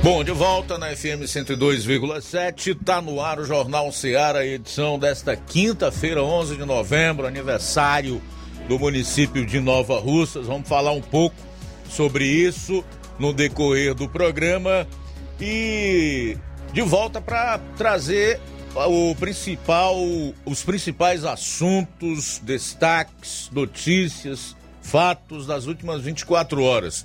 Bom, de volta na FM 102,7, tá no ar o Jornal Seara, edição desta quinta-feira, 11 de novembro, aniversário do município de Nova Russas. Vamos falar um pouco sobre isso no decorrer do programa e de volta para trazer o principal, os principais assuntos, destaques, notícias, fatos das últimas 24 horas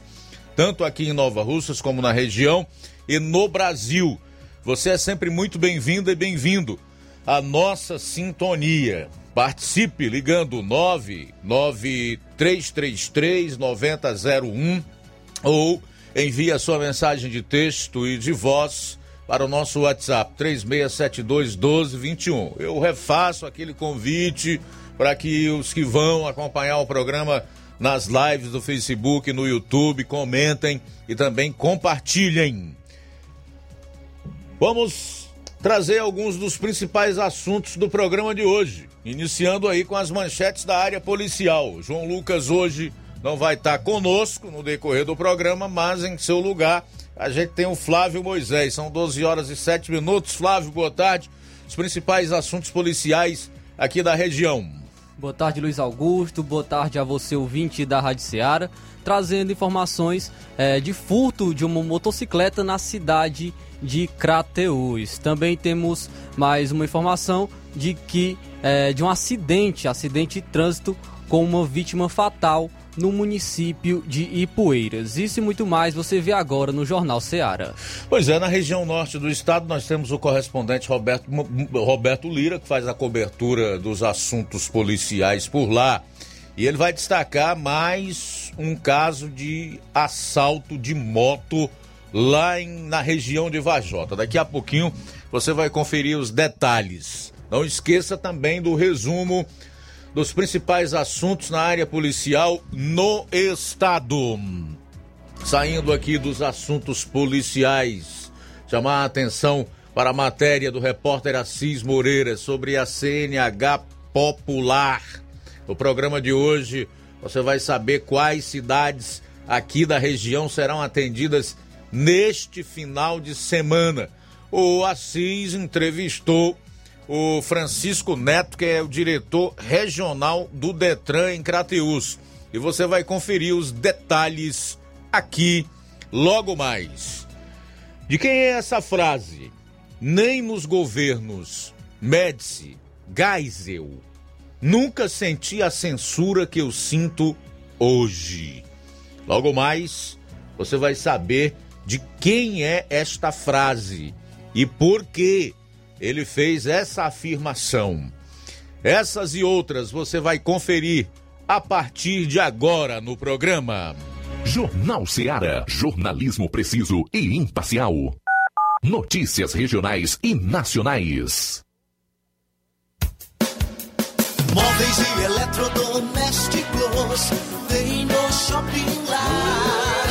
tanto aqui em Nova Russas como na região e no Brasil. Você é sempre muito bem-vinda e bem-vindo à nossa sintonia. Participe ligando 99333 9001 ou envie a sua mensagem de texto e de voz para o nosso WhatsApp 3672 1221. Eu refaço aquele convite para que os que vão acompanhar o programa nas lives do Facebook, no YouTube, comentem e também compartilhem. Vamos trazer alguns dos principais assuntos do programa de hoje, iniciando aí com as manchetes da área policial. João Lucas hoje não vai estar conosco no decorrer do programa, mas em seu lugar a gente tem o Flávio Moisés. São 12 horas e 7 minutos. Flávio, boa tarde. Os principais assuntos policiais aqui da região. Boa tarde, Luiz Augusto. Boa tarde a você, ouvinte da Rádio Ceará, trazendo informações é, de furto de uma motocicleta na cidade de Crateús. Também temos mais uma informação de que é, de um acidente, acidente de trânsito com uma vítima fatal no município de Ipueiras. Isso e muito mais você vê agora no Jornal Seara. Pois é, na região norte do estado nós temos o correspondente Roberto, Roberto Lira, que faz a cobertura dos assuntos policiais por lá. E ele vai destacar mais um caso de assalto de moto lá em, na região de Vajota. Daqui a pouquinho você vai conferir os detalhes. Não esqueça também do resumo dos principais assuntos na área policial no estado. Saindo aqui dos assuntos policiais, chamar a atenção para a matéria do repórter Assis Moreira sobre a CNH Popular. No programa de hoje, você vai saber quais cidades aqui da região serão atendidas neste final de semana. O Assis entrevistou o Francisco Neto, que é o diretor regional do Detran em Crateus. E você vai conferir os detalhes aqui logo mais. De quem é essa frase? Nem nos governos Médici, Geisel, nunca senti a censura que eu sinto hoje. Logo mais, você vai saber de quem é esta frase e por que ele fez essa afirmação. Essas e outras você vai conferir a partir de agora no programa. Jornal Seara. Jornalismo preciso e imparcial. Notícias regionais e nacionais. Móveis e eletrodomésticos tem no Shopping Lar.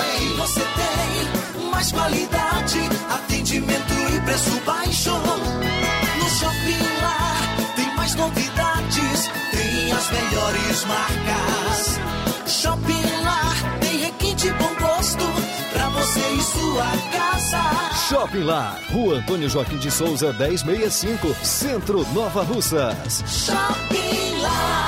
Aqui você tem mais qualidade, atendimento e preço baixo. No Shopping Lar tem mais novidades, tem as melhores marcas. Shopping Lar tem requinte bom gosto pra você e sua casa. Shopping Lar, Rua Antônio Joaquim de Souza, 1065, Centro Nova Russas. Shopping Lar.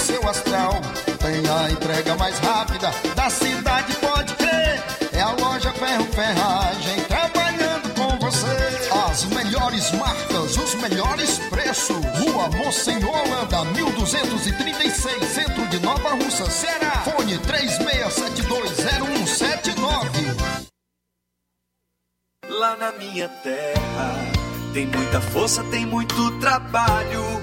seu astral. Tem a entrega mais rápida da cidade, pode crer. É a loja Ferro Ferragem trabalhando com você. As melhores marcas, os melhores preços. Rua Monsenhor Holanda, 1236, centro de Nova Russa, Ceará. Fone 36720179. Lá na minha terra tem muita força, tem muito trabalho.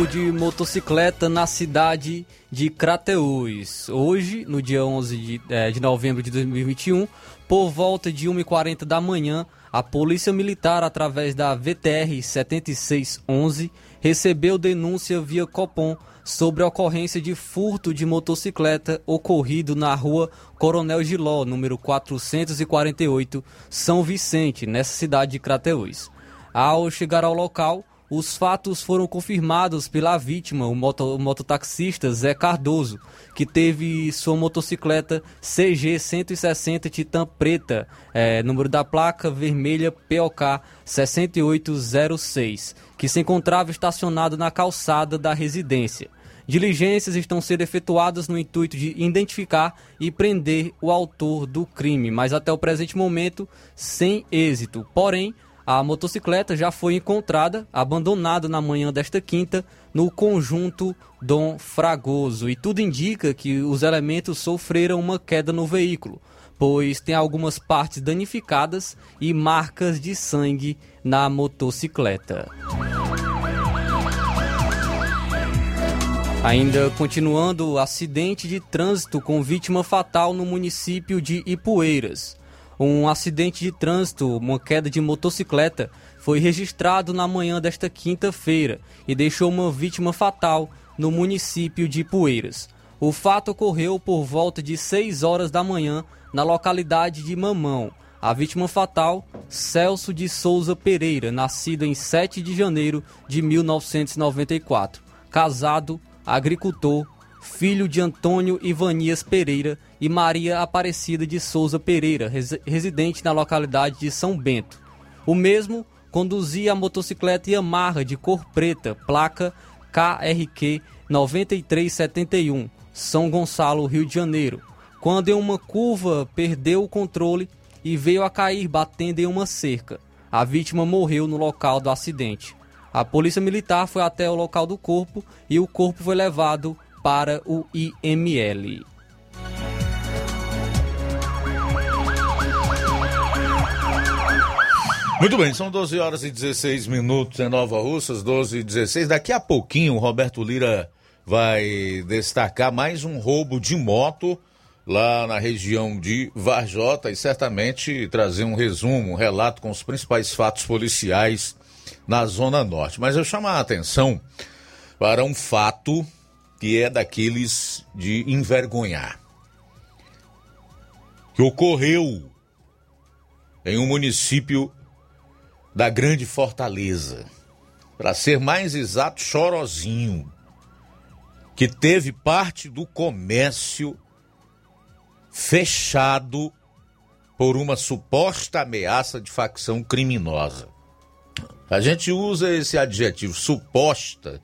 Furto de motocicleta na cidade de Crateús. Hoje, no dia 11 de, eh, de novembro de 2021, por volta de 1h40 da manhã, a Polícia Militar, através da VTR 7611, recebeu denúncia via Copom sobre a ocorrência de furto de motocicleta ocorrido na rua Coronel Giló, número 448, São Vicente, nessa cidade de Crateús. Ao chegar ao local, os fatos foram confirmados pela vítima, o, moto, o mototaxista Zé Cardoso, que teve sua motocicleta CG 160 Titan Preta, é, número da placa vermelha POK 6806, que se encontrava estacionado na calçada da residência. Diligências estão sendo efetuadas no intuito de identificar e prender o autor do crime, mas até o presente momento sem êxito. Porém, a motocicleta já foi encontrada, abandonada na manhã desta quinta, no conjunto Dom Fragoso. E tudo indica que os elementos sofreram uma queda no veículo, pois tem algumas partes danificadas e marcas de sangue na motocicleta. Ainda continuando, acidente de trânsito com vítima fatal no município de Ipueiras. Um acidente de trânsito, uma queda de motocicleta, foi registrado na manhã desta quinta-feira e deixou uma vítima fatal no município de Poeiras. O fato ocorreu por volta de 6 horas da manhã na localidade de Mamão. A vítima fatal, Celso de Souza Pereira, nascido em 7 de janeiro de 1994. Casado, agricultor, filho de Antônio Ivanias Pereira e Maria Aparecida de Souza Pereira, residente na localidade de São Bento. O mesmo conduzia a motocicleta Yamaha de cor preta, placa KRQ 9371, São Gonçalo, Rio de Janeiro, quando em uma curva perdeu o controle e veio a cair batendo em uma cerca. A vítima morreu no local do acidente. A polícia militar foi até o local do corpo e o corpo foi levado para o IML. Muito bem, são 12 horas e 16 minutos em Nova Russas, 12 e 16. Daqui a pouquinho o Roberto Lira vai destacar mais um roubo de moto lá na região de Varjota e certamente trazer um resumo, um relato com os principais fatos policiais na Zona Norte. Mas eu chamo a atenção para um fato que é daqueles de envergonhar. Que ocorreu em um município da Grande Fortaleza. Para ser mais exato, Chorozinho, que teve parte do comércio fechado por uma suposta ameaça de facção criminosa. A gente usa esse adjetivo suposta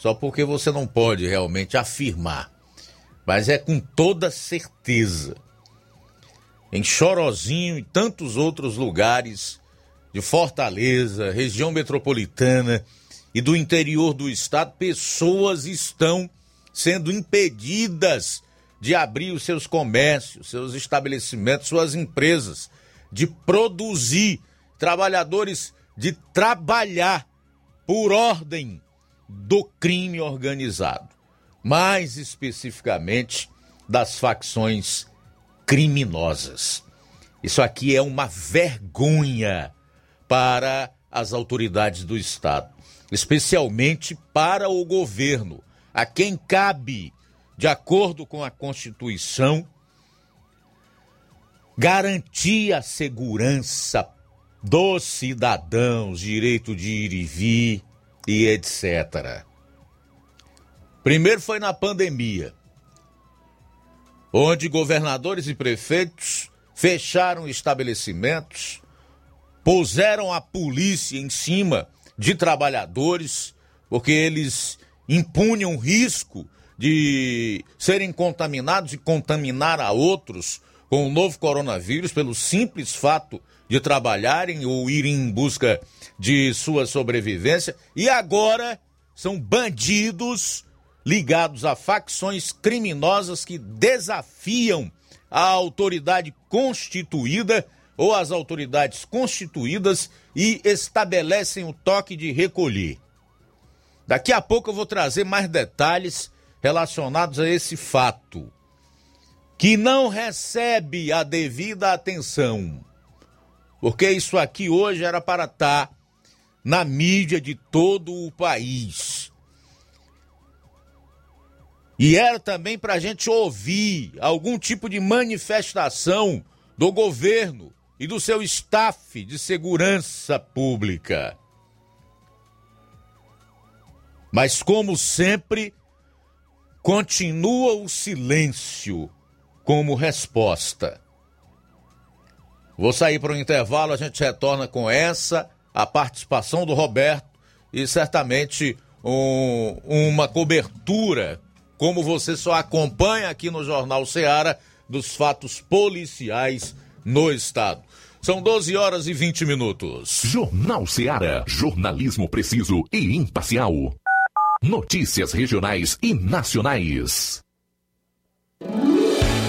só porque você não pode realmente afirmar, mas é com toda certeza. Em Chorozinho e tantos outros lugares de Fortaleza, região metropolitana e do interior do estado, pessoas estão sendo impedidas de abrir os seus comércios, seus estabelecimentos, suas empresas, de produzir, trabalhadores de trabalhar por ordem do crime organizado, mais especificamente das facções criminosas. Isso aqui é uma vergonha para as autoridades do Estado, especialmente para o governo, a quem cabe de acordo com a Constituição, garantir a segurança dos cidadãos, direito de ir e vir e etc. Primeiro foi na pandemia, onde governadores e prefeitos fecharam estabelecimentos, puseram a polícia em cima de trabalhadores, porque eles impunham risco de serem contaminados e contaminar a outros com o novo coronavírus pelo simples fato de trabalharem ou irem em busca de sua sobrevivência e agora são bandidos ligados a facções criminosas que desafiam a autoridade constituída ou as autoridades constituídas e estabelecem o toque de recolher. Daqui a pouco eu vou trazer mais detalhes relacionados a esse fato, que não recebe a devida atenção, porque isso aqui hoje era para estar na mídia de todo o país. E era também para a gente ouvir algum tipo de manifestação do governo e do seu staff de segurança pública. Mas, como sempre, Continua o silêncio como resposta. Vou sair para o intervalo, a gente retorna com essa, a participação do Roberto e certamente um, uma cobertura, como você só acompanha aqui no Jornal Seara, dos fatos policiais no estado. São 12 horas e 20 minutos. Jornal Seara. Jornalismo preciso e imparcial. Notícias regionais e nacionais.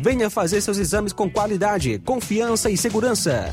Venha fazer seus exames com qualidade, confiança e segurança.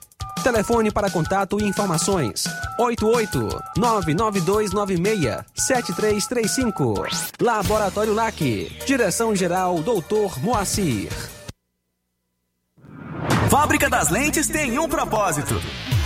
Telefone para contato e informações: 88-99296-7335. Laboratório LAC. Direção-Geral Dr. Moacir. Fábrica das Lentes tem um propósito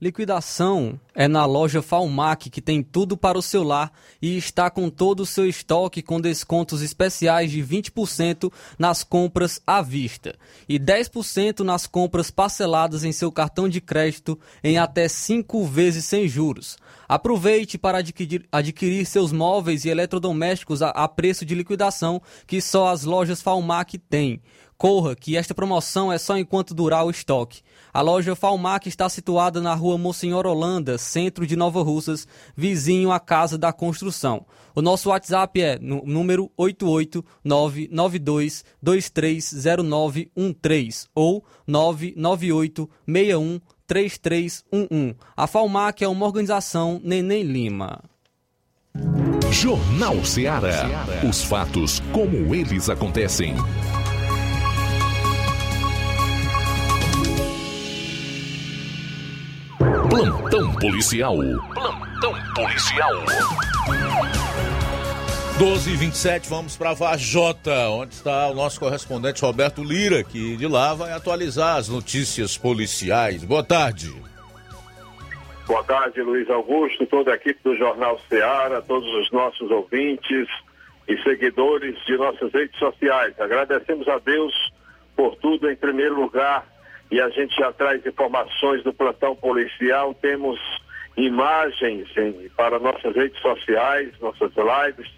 Liquidação é na loja Falmac, que tem tudo para o seu lar e está com todo o seu estoque com descontos especiais de 20% nas compras à vista e 10% nas compras parceladas em seu cartão de crédito em até 5 vezes sem juros. Aproveite para adquirir, adquirir seus móveis e eletrodomésticos a, a preço de liquidação que só as lojas Falmac têm. Corra, que esta promoção é só enquanto durar o estoque. A loja Falmac está situada na rua Monsenhor Holanda, centro de Nova Russas, vizinho à Casa da Construção. O nosso WhatsApp é número 88992230913 ou 998613311. A Falmac é uma organização Neném Lima. Jornal Ceará. Os fatos como eles acontecem. Plantão policial. Plantão policial. 12 e 27 vamos para Vajota, onde está o nosso correspondente Roberto Lira, que de lá vai atualizar as notícias policiais. Boa tarde. Boa tarde, Luiz Augusto, toda a equipe do Jornal Ceará, todos os nossos ouvintes e seguidores de nossas redes sociais. Agradecemos a Deus por tudo em primeiro lugar e a gente já traz informações do plantão policial, temos imagens em, para nossas redes sociais, nossas lives,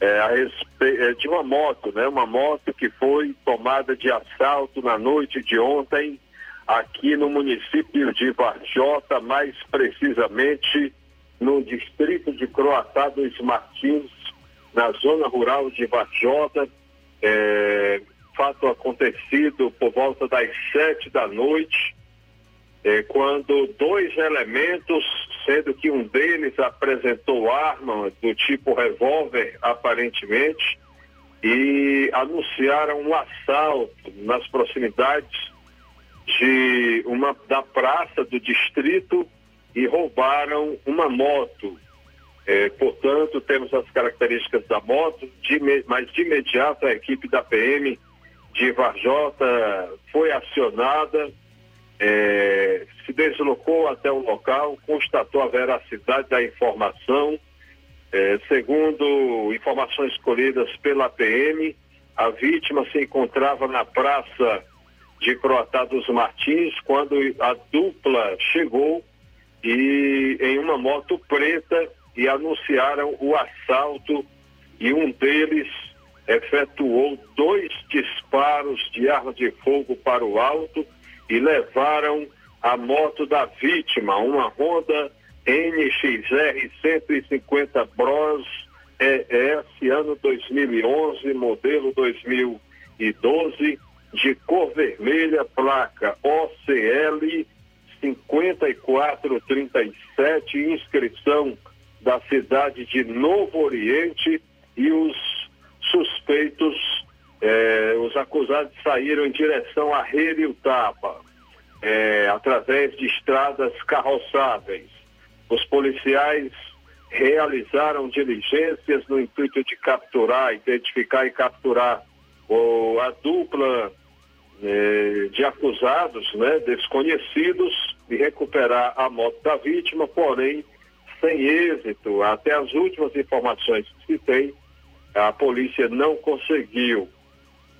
é, a respeito, é, de uma moto, né? Uma moto que foi tomada de assalto na noite de ontem aqui no município de Varjota, mais precisamente no distrito de Croatá dos Martins, na zona rural de Varjota. É, fato acontecido por volta das sete da noite, é, quando dois elementos, sendo que um deles apresentou arma do tipo revólver, aparentemente, e anunciaram um assalto nas proximidades de uma da praça do distrito e roubaram uma moto. É, portanto, temos as características da moto, de, mas de imediato a equipe da PM de Varjota foi acionada, é, se deslocou até o local, constatou a veracidade da informação. É, segundo informações colhidas pela PM, a vítima se encontrava na praça de Croatá dos Martins quando a dupla chegou e em uma moto preta e anunciaram o assalto e um deles efetuou dois disparos de arma de fogo para o alto e levaram a moto da vítima, uma Honda NXR 150 Bros ES ano 2011, modelo 2012, de cor vermelha, placa OCL 5437, inscrição da cidade de Novo Oriente e os suspeitos, eh, os acusados saíram em direção a Reriutaba, eh, através de estradas carroçáveis. Os policiais realizaram diligências no intuito de capturar, identificar e capturar o, a dupla eh, de acusados, né, desconhecidos, e recuperar a moto da vítima, porém sem êxito. Até as últimas informações que se tem, a polícia não conseguiu,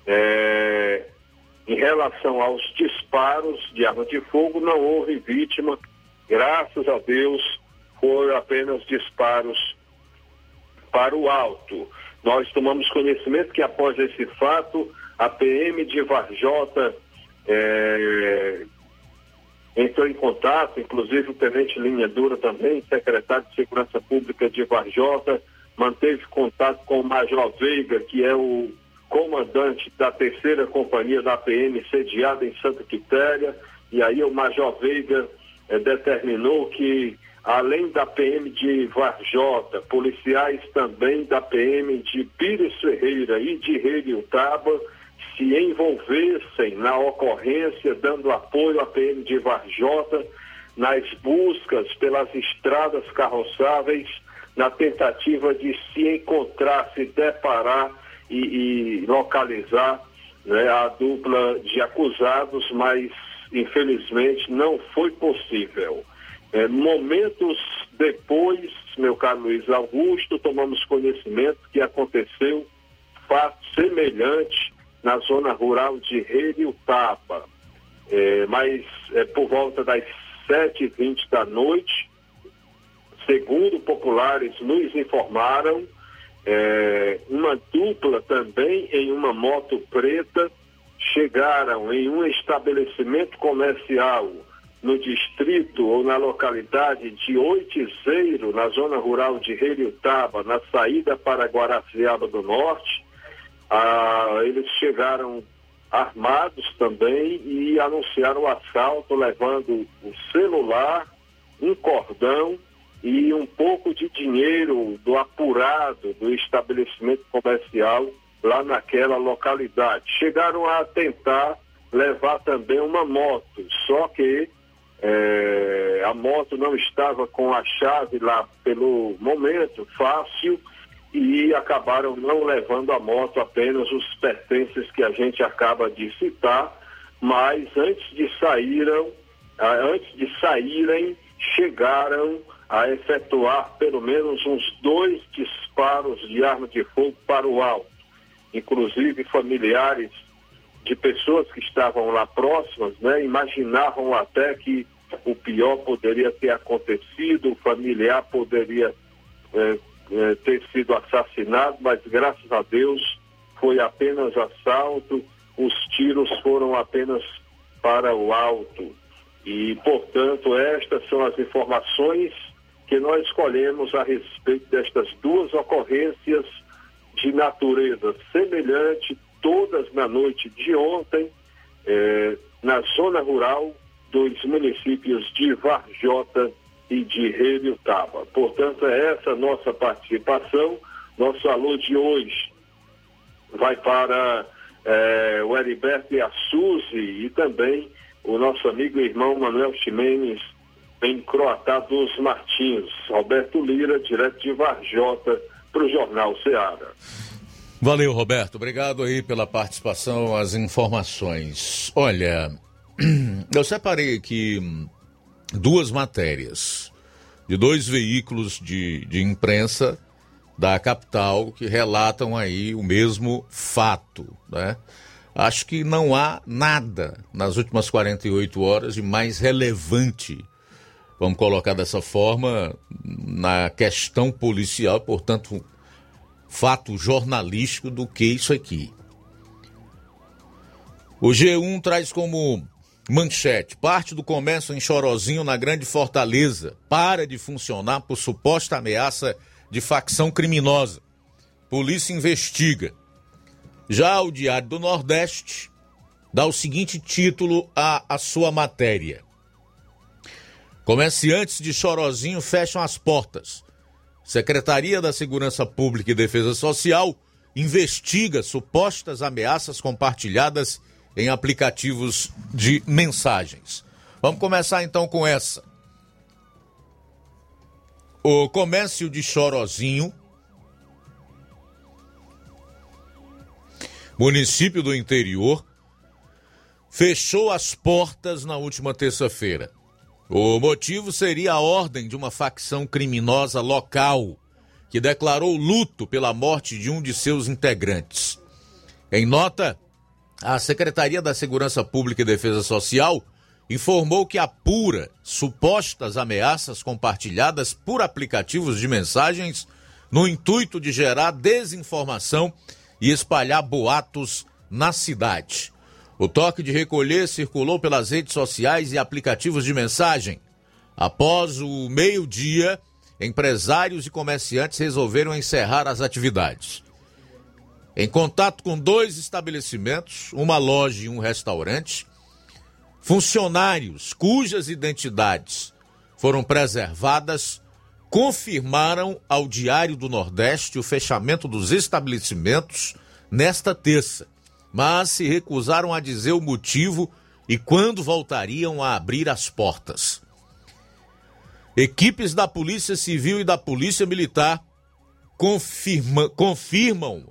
é, em relação aos disparos de arma de fogo, não houve vítima, graças a Deus, foram apenas disparos para o alto. Nós tomamos conhecimento que após esse fato, a PM de Varjota é, entrou em contato, inclusive o Tenente Linha Dura também, secretário de Segurança Pública de Varjota, manteve contato com o Major Veiga, que é o comandante da terceira companhia da PM sediada em Santa Quitéria, e aí o Major Veiga eh, determinou que, além da PM de Varjota, policiais também da PM de Pires Ferreira e de Taba se envolvessem na ocorrência, dando apoio à PM de Varjota nas buscas pelas estradas carroçáveis, na tentativa de se encontrar, se deparar e, e localizar né, a dupla de acusados, mas infelizmente não foi possível. É, momentos depois, meu caro Luiz Augusto, tomamos conhecimento que aconteceu fato semelhante na zona rural de Tapa. É, mas é, por volta das 7h20 da noite, segundo populares nos informaram, é, uma dupla também em uma moto preta chegaram em um estabelecimento comercial no distrito ou na localidade de Oitizeiro, na zona rural de Reliutaba, na saída para Guaraciaba do Norte. Ah, eles chegaram armados também e anunciaram o assalto, levando o celular, um cordão e um pouco de dinheiro do apurado do estabelecimento comercial lá naquela localidade. Chegaram a tentar levar também uma moto, só que é, a moto não estava com a chave lá pelo momento fácil e acabaram não levando a moto, apenas os pertences que a gente acaba de citar, mas antes de saíram, ah, antes de saírem, chegaram a efetuar pelo menos uns dois disparos de arma de fogo para o alto. Inclusive familiares de pessoas que estavam lá próximas, né, imaginavam até que o pior poderia ter acontecido, o familiar poderia é, é, ter sido assassinado, mas graças a Deus foi apenas assalto, os tiros foram apenas para o alto. E, portanto, estas são as informações que nós escolhemos a respeito destas duas ocorrências de natureza semelhante, todas na noite de ontem, eh, na zona rural dos municípios de Varjota e de Reliutaba. Portanto, é essa nossa participação. Nosso alô de hoje vai para eh, o Heriberto e a Suzy e também o nosso amigo e irmão Manuel Ximenes em Croatá dos Martins. Roberto Lira, direto de Varjota, para o Jornal Ceará. Valeu, Roberto. Obrigado aí pela participação, as informações. Olha, eu separei aqui duas matérias de dois veículos de, de imprensa da capital que relatam aí o mesmo fato, né? Acho que não há nada nas últimas 48 horas de mais relevante, vamos colocar dessa forma, na questão policial, portanto, fato jornalístico do que isso aqui. O G1 traz como Manchete: parte do comércio em Chorozinho, na Grande Fortaleza, para de funcionar por suposta ameaça de facção criminosa. Polícia investiga. Já o Diário do Nordeste dá o seguinte título à, à sua matéria: Comerciantes de Chorozinho fecham as portas. Secretaria da Segurança Pública e Defesa Social investiga supostas ameaças compartilhadas em aplicativos de mensagens. Vamos começar então com essa. O comércio de Chorozinho, município do interior, fechou as portas na última terça-feira. O motivo seria a ordem de uma facção criminosa local que declarou luto pela morte de um de seus integrantes. Em nota, a Secretaria da Segurança Pública e Defesa Social informou que apura supostas ameaças compartilhadas por aplicativos de mensagens no intuito de gerar desinformação e espalhar boatos na cidade. O toque de recolher circulou pelas redes sociais e aplicativos de mensagem. Após o meio-dia, empresários e comerciantes resolveram encerrar as atividades. Em contato com dois estabelecimentos, uma loja e um restaurante, funcionários cujas identidades foram preservadas confirmaram ao Diário do Nordeste o fechamento dos estabelecimentos nesta terça, mas se recusaram a dizer o motivo e quando voltariam a abrir as portas. Equipes da Polícia Civil e da Polícia Militar confirma, confirmam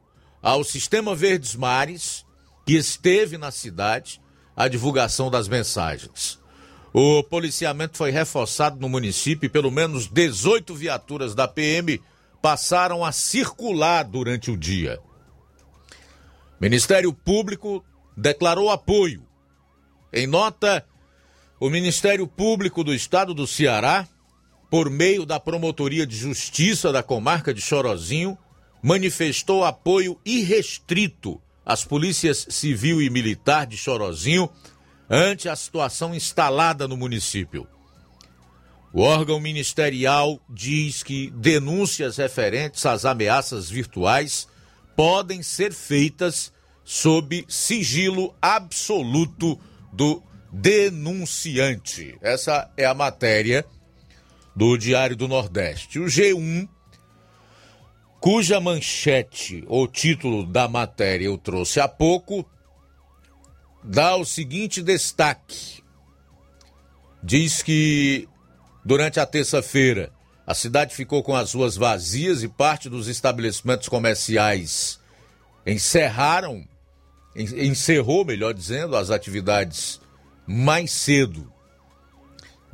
ao Sistema Verdes Mares, que esteve na cidade, a divulgação das mensagens. O policiamento foi reforçado no município e pelo menos 18 viaturas da PM passaram a circular durante o dia. Ministério Público declarou apoio. Em nota, o Ministério Público do Estado do Ceará por meio da Promotoria de Justiça da Comarca de Chorozinho, manifestou apoio irrestrito às polícias civil e militar de Chorozinho ante a situação instalada no município. O órgão ministerial diz que denúncias referentes às ameaças virtuais podem ser feitas sob sigilo absoluto do denunciante. Essa é a matéria do Diário do Nordeste. O G1, cuja manchete ou título da matéria eu trouxe há pouco, dá o seguinte destaque. Diz que durante a terça-feira a cidade ficou com as ruas vazias e parte dos estabelecimentos comerciais encerraram, encerrou, melhor dizendo, as atividades mais cedo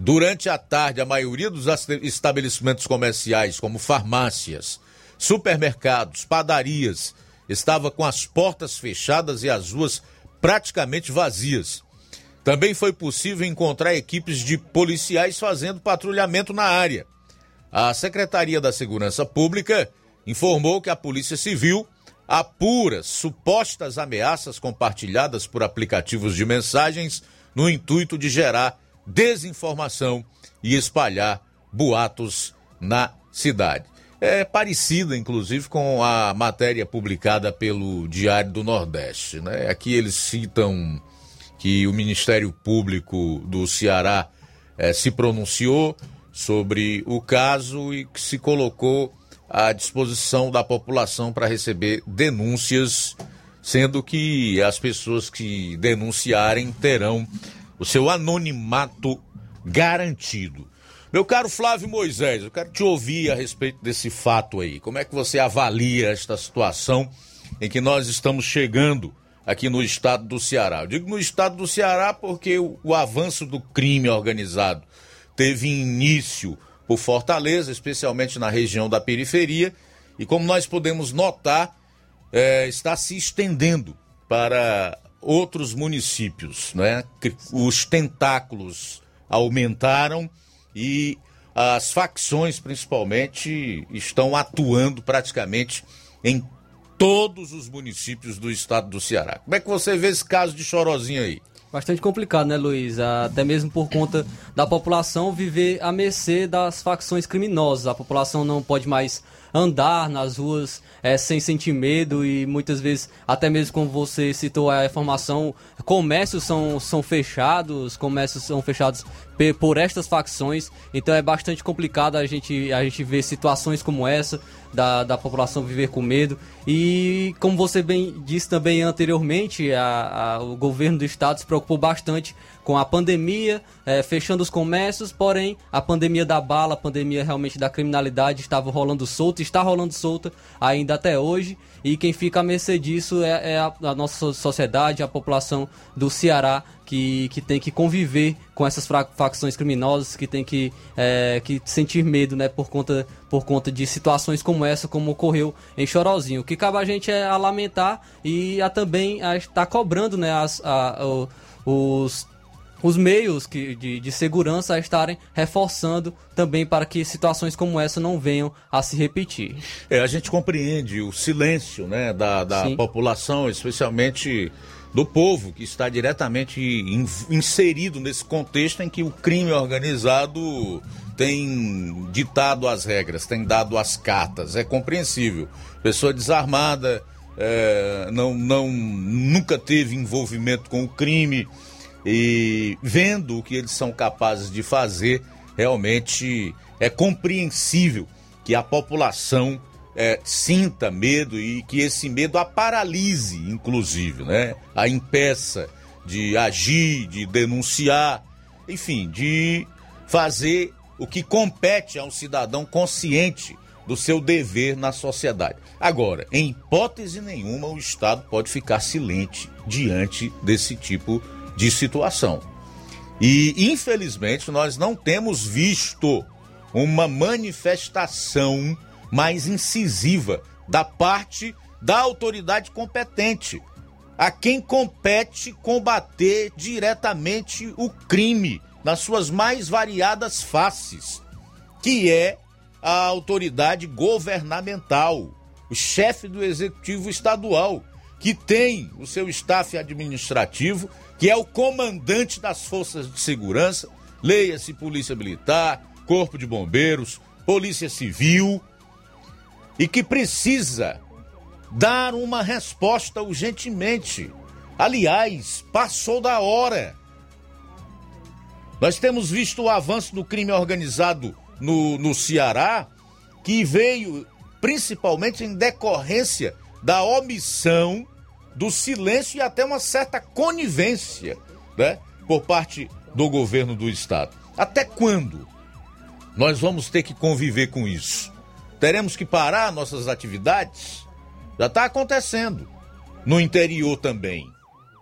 Durante a tarde, a maioria dos estabelecimentos comerciais, como farmácias, supermercados, padarias, estava com as portas fechadas e as ruas praticamente vazias. Também foi possível encontrar equipes de policiais fazendo patrulhamento na área. A Secretaria da Segurança Pública informou que a Polícia Civil apura supostas ameaças compartilhadas por aplicativos de mensagens no intuito de gerar desinformação e espalhar boatos na cidade. É parecida, inclusive, com a matéria publicada pelo Diário do Nordeste. Né? Aqui eles citam que o Ministério Público do Ceará eh, se pronunciou sobre o caso e que se colocou à disposição da população para receber denúncias, sendo que as pessoas que denunciarem terão o seu anonimato garantido. Meu caro Flávio Moisés, eu quero te ouvir a respeito desse fato aí. Como é que você avalia esta situação em que nós estamos chegando aqui no estado do Ceará? Eu digo no estado do Ceará porque o, o avanço do crime organizado teve início por Fortaleza, especialmente na região da periferia, e como nós podemos notar, é, está se estendendo para outros municípios, né? Os tentáculos aumentaram e as facções, principalmente, estão atuando praticamente em todos os municípios do estado do Ceará. Como é que você vê esse caso de Chorozinho aí? Bastante complicado, né, Luiz? Até mesmo por conta da população viver à mercê das facções criminosas. A população não pode mais andar nas ruas é, sem sentir medo e muitas vezes, até mesmo como você citou a informação, comércios são, são fechados, comércios são fechados por estas facções, então é bastante complicado a gente, a gente ver situações como essa, da, da população viver com medo. E como você bem disse também anteriormente, a, a, o governo do estado se preocupou bastante com a pandemia, é, fechando os comércios, porém a pandemia da bala, a pandemia realmente da criminalidade estava rolando solta, está rolando solta ainda até hoje, e quem fica à mercê disso é, é a, a, nossa sociedade, a população do Ceará, que, que tem que conviver com essas facções criminosas, que tem que, é, que sentir medo né, por, conta, por conta de situações como essa, como ocorreu em Chorozinho. O que cabe a gente é a lamentar e a também estar tá cobrando né, as, a, os os meios que, de, de segurança a estarem reforçando também para que situações como essa não venham a se repetir. É, a gente compreende o silêncio né, da, da população, especialmente do povo que está diretamente inserido nesse contexto em que o crime organizado tem ditado as regras, tem dado as cartas. É compreensível. Pessoa desarmada, é, não, não, nunca teve envolvimento com o crime e vendo o que eles são capazes de fazer, realmente é compreensível que a população é, sinta medo e que esse medo a paralise, inclusive, né? A impeça de agir, de denunciar, enfim, de fazer o que compete a um cidadão consciente do seu dever na sociedade. Agora, em hipótese nenhuma, o Estado pode ficar silente diante desse tipo de situação. E, infelizmente, nós não temos visto uma manifestação mais incisiva da parte da autoridade competente, a quem compete combater diretamente o crime nas suas mais variadas faces, que é a autoridade governamental, o chefe do executivo estadual, que tem o seu staff administrativo, que é o comandante das forças de segurança, leia-se Polícia Militar, Corpo de Bombeiros, Polícia Civil, e que precisa dar uma resposta urgentemente. Aliás, passou da hora. Nós temos visto o avanço do crime organizado no, no Ceará, que veio principalmente em decorrência da omissão, do silêncio e até uma certa conivência né, por parte do governo do estado. Até quando nós vamos ter que conviver com isso? Teremos que parar nossas atividades? Já está acontecendo. No interior também.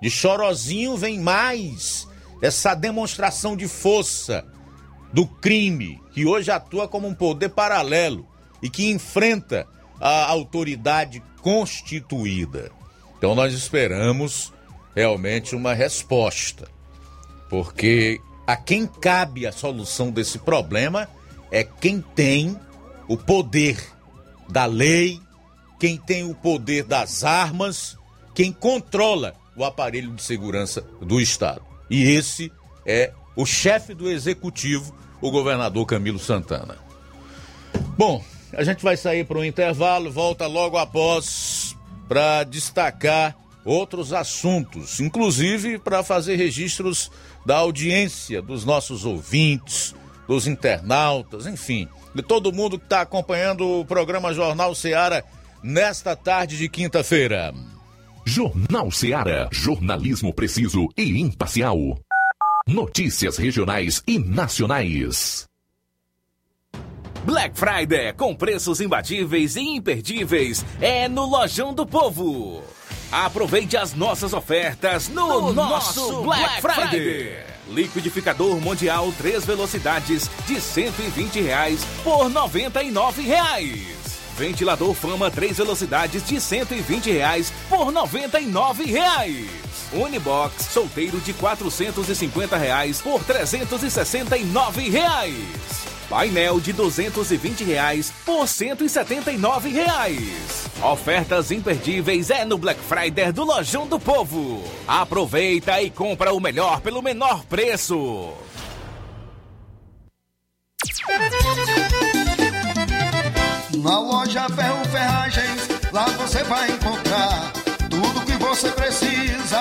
De chorozinho vem mais essa demonstração de força do crime, que hoje atua como um poder paralelo e que enfrenta a autoridade constituída. Então nós esperamos realmente uma resposta, porque a quem cabe a solução desse problema é quem tem o poder da lei, quem tem o poder das armas, quem controla o aparelho de segurança do Estado. E esse é o chefe do executivo, o governador Camilo Santana. Bom, a gente vai sair para um intervalo, volta logo após para destacar outros assuntos, inclusive para fazer registros da audiência dos nossos ouvintes, dos internautas, enfim, de todo mundo que está acompanhando o programa Jornal Seara nesta tarde de quinta-feira. Jornal Seara. Jornalismo preciso e imparcial. Notícias regionais e nacionais. Black Friday com preços imbatíveis e imperdíveis é no Lojão do Povo. Aproveite as nossas ofertas no, no nosso, Black, Black Friday. Friday. Liquidificador Mundial 3 velocidades de 120 reais por 99 reais. Ventilador Fama 3 velocidades de 120 reais por 99 reais. Unibox solteiro de 450 reais por 369 reais. Painel de 220 reais por 179 reais. Ofertas imperdíveis é no Black Friday do Lojão do Povo. Aproveita e compra o melhor pelo menor preço. Na loja Ferro Ferragens, lá você vai encontrar tudo que você precisa,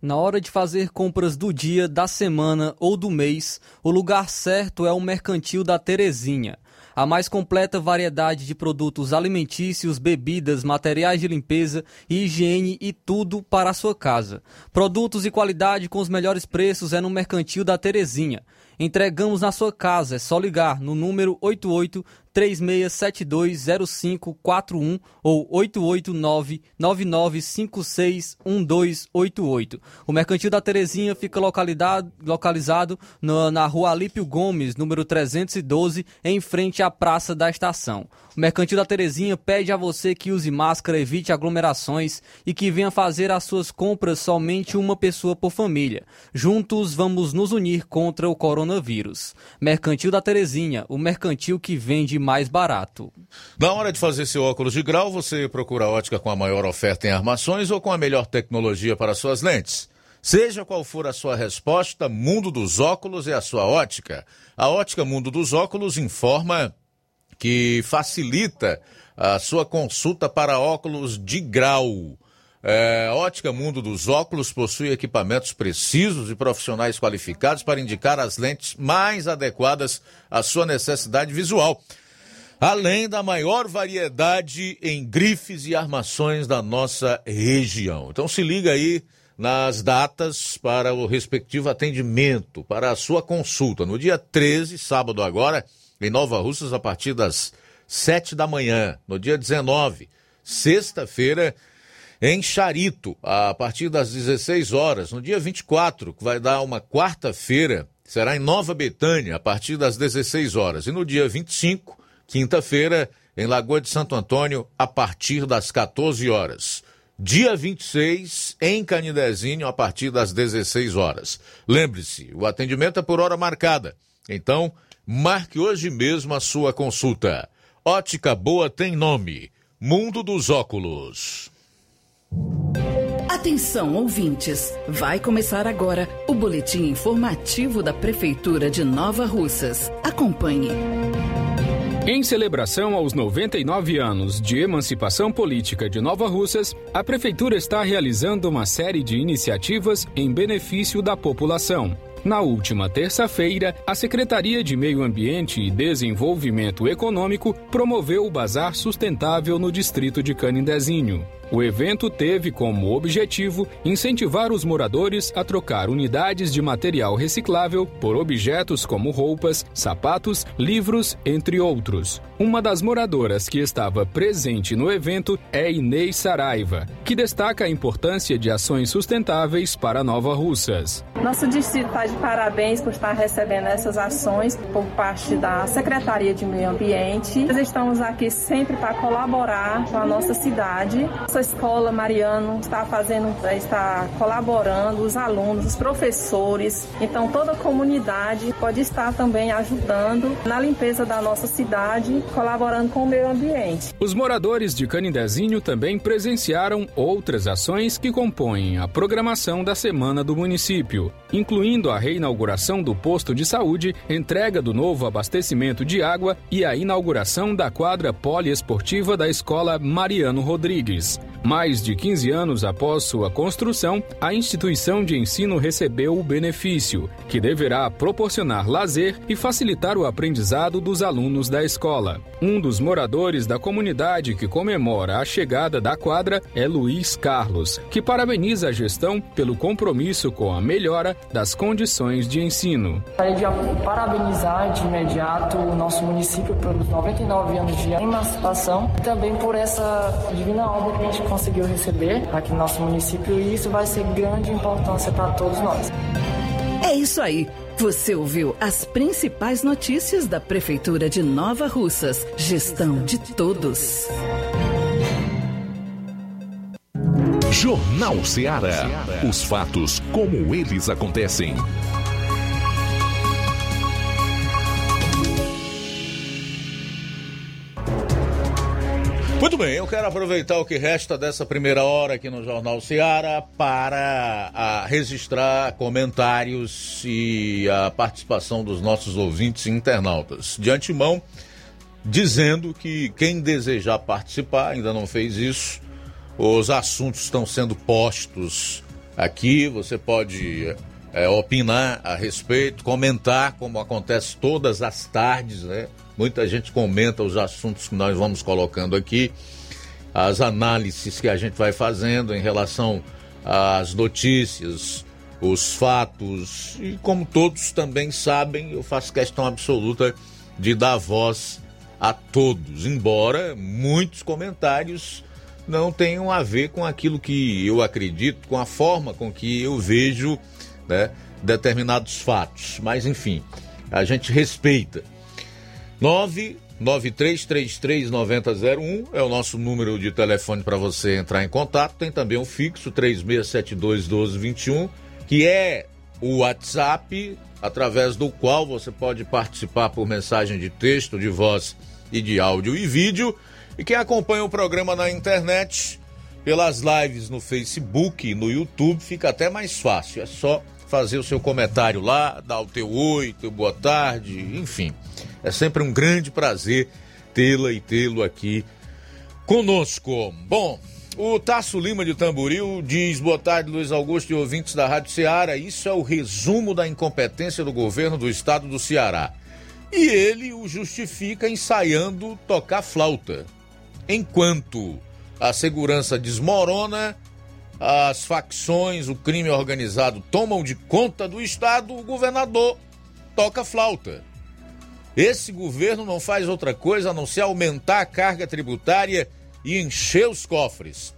Na hora de fazer compras do dia, da semana ou do mês, o lugar certo é o Mercantil da Terezinha. A mais completa variedade de produtos alimentícios, bebidas, materiais de limpeza higiene e tudo para a sua casa. Produtos e qualidade com os melhores preços é no Mercantil da Terezinha. Entregamos na sua casa, é só ligar no número 88 36720541 ou 889-9956-1288. O Mercantil da Terezinha fica localizado na, na rua Alípio Gomes, número 312, em frente à Praça da Estação. O Mercantil da Terezinha pede a você que use máscara, evite aglomerações e que venha fazer as suas compras somente uma pessoa por família. Juntos vamos nos unir contra o coronavírus. Mercantil da Terezinha, o mercantil que vende mais barato. Na hora de fazer seu óculos de grau, você procura a ótica com a maior oferta em armações ou com a melhor tecnologia para suas lentes. Seja qual for a sua resposta, Mundo dos Óculos é a sua ótica. A ótica Mundo dos Óculos informa que facilita a sua consulta para óculos de grau. É, Ótica Mundo dos Óculos possui equipamentos precisos e profissionais qualificados para indicar as lentes mais adequadas à sua necessidade visual além da maior variedade em grifes e armações da nossa região. Então se liga aí nas datas para o respectivo atendimento, para a sua consulta. No dia 13, sábado agora, em Nova Russas, a partir das 7 da manhã. No dia 19, sexta-feira, em Charito, a partir das 16 horas. No dia 24, que vai dar uma quarta-feira, será em Nova Betânia, a partir das 16 horas. E no dia 25, quinta-feira, em Lagoa de Santo Antônio, a partir das 14 horas. Dia 26, em Canidezinho, a partir das 16 horas. Lembre-se, o atendimento é por hora marcada. Então, marque hoje mesmo a sua consulta. Ótica Boa tem nome: Mundo dos Óculos. Atenção, ouvintes! Vai começar agora o boletim informativo da Prefeitura de Nova Russas. Acompanhe. Em celebração aos 99 anos de emancipação política de Nova Russas, a Prefeitura está realizando uma série de iniciativas em benefício da população. Na última terça-feira, a Secretaria de Meio Ambiente e Desenvolvimento Econômico promoveu o Bazar Sustentável no distrito de Canindezinho. O evento teve como objetivo incentivar os moradores a trocar unidades de material reciclável por objetos como roupas, sapatos, livros, entre outros. Uma das moradoras que estava presente no evento é Inês Saraiva, que destaca a importância de ações sustentáveis para Nova Russas. Nosso distrito está de parabéns por estar recebendo essas ações por parte da Secretaria de Meio Ambiente. Nós estamos aqui sempre para colaborar com a nossa cidade. Nossa escola Mariano está fazendo, está colaborando, os alunos, os professores. Então toda a comunidade pode estar também ajudando na limpeza da nossa cidade, colaborando com o meio ambiente. Os moradores de Canindezinho também presenciaram outras ações que compõem a programação da semana do município, incluindo a reinauguração do posto de saúde, entrega do novo abastecimento de água e a inauguração da quadra poliesportiva da escola Mariano Rodrigues. Mais de 15 anos após sua construção, a instituição de ensino recebeu o benefício, que deverá proporcionar lazer e facilitar o aprendizado dos alunos da escola. Um dos moradores da comunidade que comemora a chegada da quadra é Luiz Carlos, que parabeniza a gestão pelo compromisso com a melhora das condições de ensino. Gostaria de parabenizar de imediato o nosso município pelos 99 anos de emancipação e também por essa divina obra que a gente conseguiu receber aqui no nosso município e isso vai ser grande importância para todos nós. É isso aí. Você ouviu as principais notícias da Prefeitura de Nova Russas. Gestão de todos. Jornal Ceará. Os fatos como eles acontecem. Muito bem, eu quero aproveitar o que resta dessa primeira hora aqui no Jornal Ceará para a, registrar comentários e a participação dos nossos ouvintes e internautas. De antemão, dizendo que quem desejar participar ainda não fez isso, os assuntos estão sendo postos aqui, você pode é, opinar a respeito, comentar, como acontece todas as tardes, né? Muita gente comenta os assuntos que nós vamos colocando aqui, as análises que a gente vai fazendo em relação às notícias, os fatos, e como todos também sabem, eu faço questão absoluta de dar voz a todos, embora muitos comentários não tenham a ver com aquilo que eu acredito, com a forma com que eu vejo né, determinados fatos. Mas enfim, a gente respeita. 993339001 é o nosso número de telefone para você entrar em contato. Tem também um fixo 36721221, que é o WhatsApp através do qual você pode participar por mensagem de texto, de voz e de áudio e vídeo. E quem acompanha o programa na internet, pelas lives no Facebook no YouTube, fica até mais fácil. É só fazer o seu comentário lá, dar o teu oi, teu boa tarde, enfim. É sempre um grande prazer tê-la e tê-lo aqui conosco. Bom, o Tasso Lima de Tamboril diz: boa tarde, Luiz Augusto e ouvintes da Rádio Ceará. Isso é o resumo da incompetência do governo do estado do Ceará. E ele o justifica ensaiando tocar flauta. Enquanto a segurança desmorona, as facções, o crime organizado tomam de conta do estado, o governador toca flauta. Esse governo não faz outra coisa a não ser aumentar a carga tributária e encher os cofres.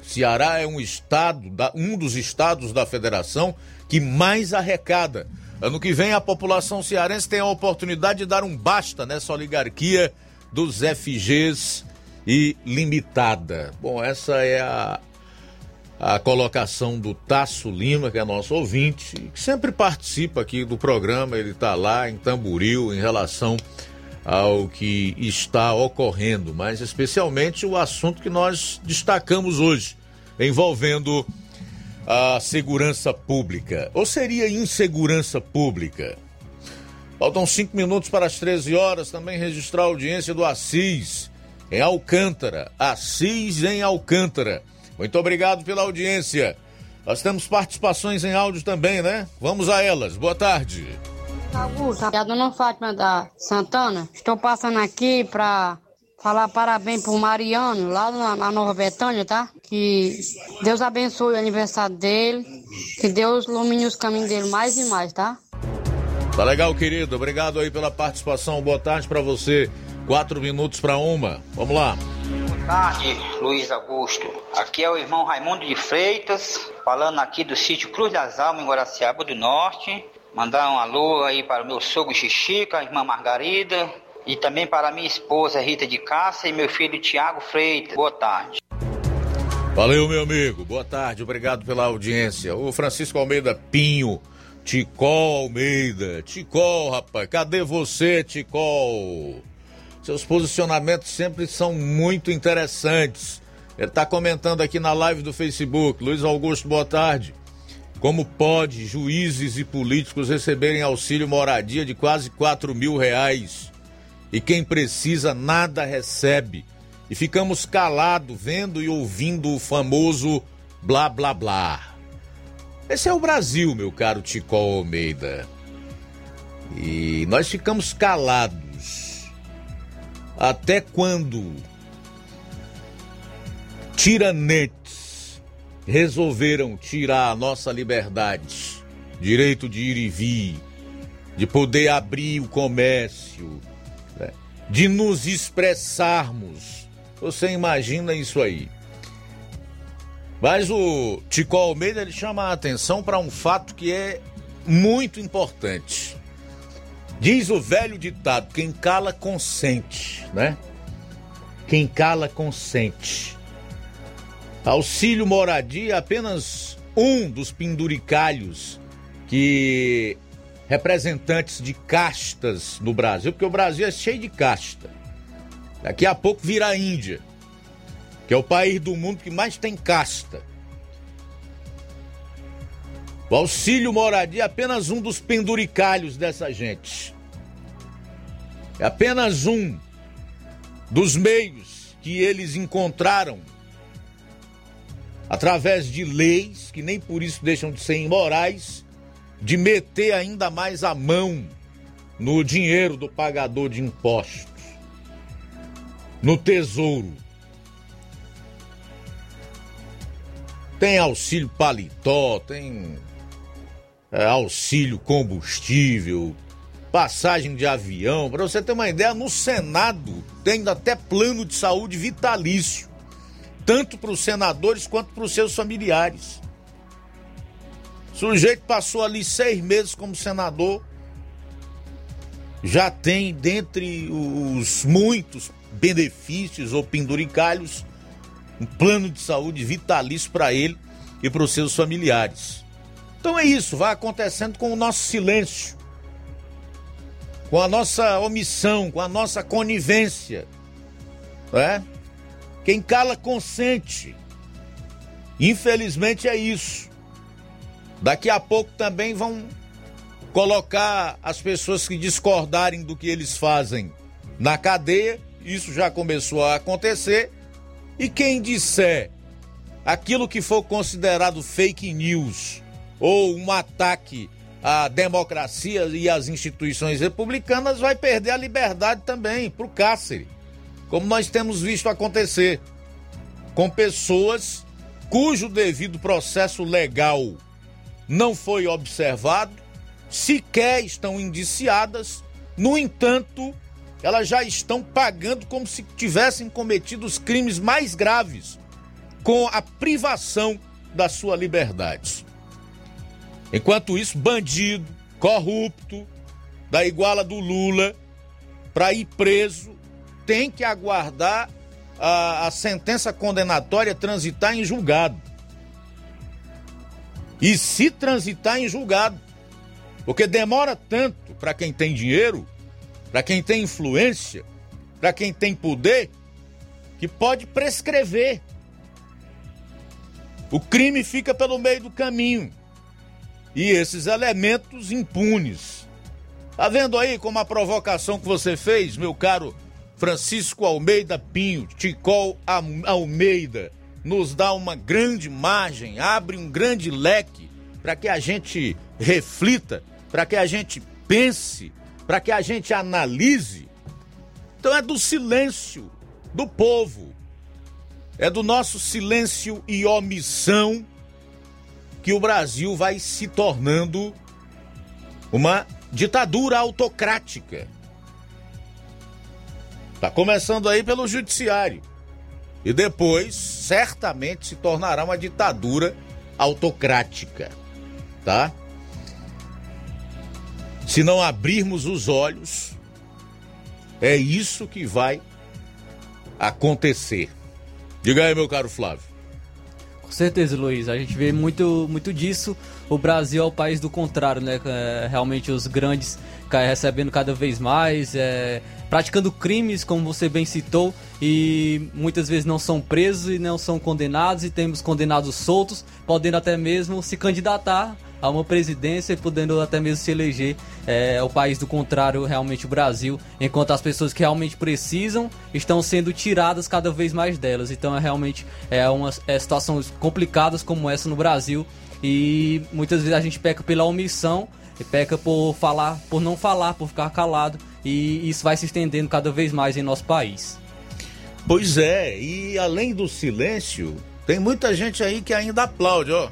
Ceará é um estado, um dos estados da federação que mais arrecada. Ano que vem a população cearense tem a oportunidade de dar um basta nessa oligarquia dos FGs e limitada. Bom, essa é a, a colocação do Tasso Lima, que é nosso ouvinte, que sempre participa aqui do programa, ele está lá em Tamboril em relação ao que está ocorrendo, mas especialmente o assunto que nós destacamos hoje, envolvendo a segurança pública. Ou seria insegurança pública? Faltam cinco minutos para as 13 horas. Também registrar a audiência do Assis em Alcântara. Assis em Alcântara. Muito obrigado pela audiência. Nós temos participações em áudio também, né? Vamos a elas. Boa tarde. Augusto, a dona Fátima da Santana. Estou passando aqui para falar parabéns pro Mariano, lá na, na Nova Betânia, tá? Que Deus abençoe o aniversário dele, que Deus ilumine os caminhos dele mais e mais, tá? Tá legal, querido. Obrigado aí pela participação. Boa tarde para você. Quatro minutos para uma. Vamos lá. Tarde, Luiz Augusto. Aqui é o irmão Raimundo de Freitas, falando aqui do sítio Cruz das Almas, em Guaraciaba do Norte. Mandar um alô aí para o meu sogro Xixica, a irmã Margarida, e também para minha esposa Rita de Cássia e meu filho Tiago Freitas. Boa tarde. Valeu, meu amigo. Boa tarde. Obrigado pela audiência. O Francisco Almeida Pinho. Ticol Almeida. Ticol, rapaz. Cadê você, Ticol? Seus posicionamentos sempre são muito interessantes. Ele está comentando aqui na live do Facebook. Luiz Augusto, boa tarde. Como pode juízes e políticos receberem auxílio moradia de quase 4 mil reais? e quem precisa nada recebe. E ficamos calados vendo e ouvindo o famoso blá blá blá. Esse é o Brasil, meu caro Tico Almeida. E nós ficamos calados. Até quando tiranetes resolveram tirar a nossa liberdade, direito de ir e vir, de poder abrir o comércio, de nos expressarmos. Você imagina isso aí. Mas o Tico Almeida ele chama a atenção para um fato que é muito importante. Diz o velho ditado: quem cala consente, né? Quem cala consente. Auxílio moradia apenas um dos penduricalhos que representantes de castas no Brasil, porque o Brasil é cheio de casta. Daqui a pouco virá a Índia, que é o país do mundo que mais tem casta. O auxílio moradia é apenas um dos penduricalhos dessa gente. É apenas um dos meios que eles encontraram através de leis que nem por isso deixam de ser imorais de meter ainda mais a mão no dinheiro do pagador de impostos, no tesouro. Tem auxílio paletó, tem é, auxílio combustível, passagem de avião. Para você ter uma ideia, no Senado tem até plano de saúde vitalício, tanto para os senadores quanto para os seus familiares. O sujeito passou ali seis meses como senador, já tem dentre os muitos benefícios ou penduricalhos um plano de saúde vitalício para ele e para os seus familiares. Então é isso, vai acontecendo com o nosso silêncio, com a nossa omissão, com a nossa conivência. É? Quem cala consente. Infelizmente é isso. Daqui a pouco também vão colocar as pessoas que discordarem do que eles fazem na cadeia. Isso já começou a acontecer. E quem disser aquilo que for considerado fake news ou um ataque à democracia e às instituições republicanas vai perder a liberdade também para o cárcere, como nós temos visto acontecer com pessoas cujo devido processo legal não foi observado, sequer estão indiciadas, no entanto, elas já estão pagando como se tivessem cometido os crimes mais graves com a privação da sua liberdade. Enquanto isso, bandido, corrupto, da iguala do Lula, para ir preso, tem que aguardar a, a sentença condenatória transitar em julgado. E se transitar em julgado, porque demora tanto para quem tem dinheiro, para quem tem influência, para quem tem poder, que pode prescrever. O crime fica pelo meio do caminho. E esses elementos impunes. Tá vendo aí como a provocação que você fez, meu caro Francisco Almeida Pinho, Ticol Almeida, nos dá uma grande margem, abre um grande leque para que a gente reflita, para que a gente pense, para que a gente analise. Então é do silêncio do povo, é do nosso silêncio e omissão que o Brasil vai se tornando uma ditadura autocrática. Está começando aí pelo judiciário. E depois, certamente, se tornará uma ditadura autocrática. Tá? Se não abrirmos os olhos, é isso que vai acontecer. Diga aí, meu caro Flávio. Com certeza, Luiz. A gente vê muito, muito disso. O Brasil é o país do contrário, né? É, realmente os grandes recebendo cada vez mais, é, praticando crimes, como você bem citou, e muitas vezes não são presos e não são condenados, e temos condenados soltos, podendo até mesmo se candidatar a uma presidência e podendo até mesmo se eleger é, o país do contrário, realmente o Brasil, enquanto as pessoas que realmente precisam estão sendo tiradas cada vez mais delas. Então é realmente é umas é, situações complicadas como essa no Brasil e muitas vezes a gente peca pela omissão e peca por falar, por não falar, por ficar calado e isso vai se estendendo cada vez mais em nosso país. Pois é, e além do silêncio, tem muita gente aí que ainda aplaude, ó.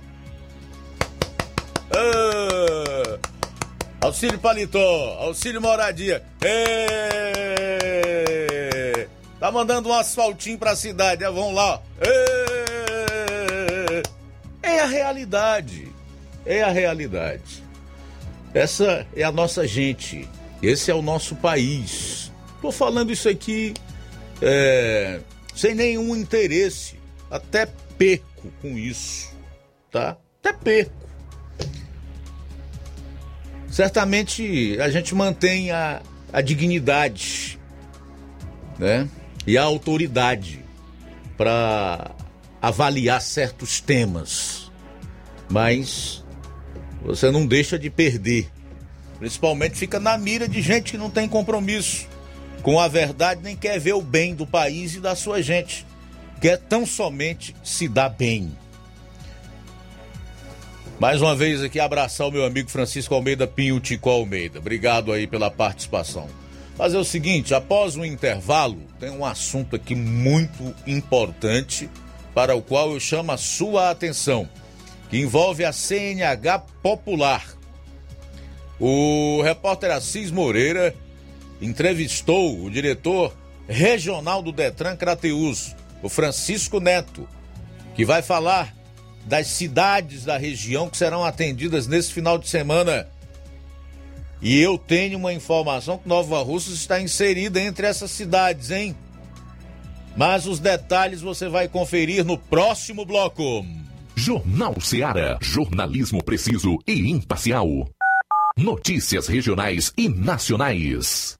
Ah, auxílio paletó, auxílio moradia. Tá mandando um asfaltinho pra cidade, é, vamos lá. É a realidade. É a realidade. Essa é a nossa gente. Esse é o nosso país. Tô falando isso aqui é, sem nenhum interesse. Até perco com isso, tá? Até perco certamente a gente mantém a, a dignidade né? e a autoridade para avaliar certos temas, mas você não deixa de perder. Principalmente fica na mira de gente que não tem compromisso com a verdade nem quer ver o bem do país e da sua gente, quer tão somente se dar bem. Mais uma vez aqui abraçar o meu amigo Francisco Almeida Pinho Tico Almeida. Obrigado aí pela participação. Fazer o seguinte, após o intervalo, tem um assunto aqui muito importante para o qual eu chamo a sua atenção, que envolve a CNH Popular. O repórter Assis Moreira entrevistou o diretor regional do Detran Crateus, o Francisco Neto, que vai falar das cidades da região que serão atendidas nesse final de semana. E eu tenho uma informação que Nova Russa está inserida entre essas cidades, hein? Mas os detalhes você vai conferir no próximo bloco. Jornal Seara. Jornalismo preciso e imparcial. Notícias regionais e nacionais.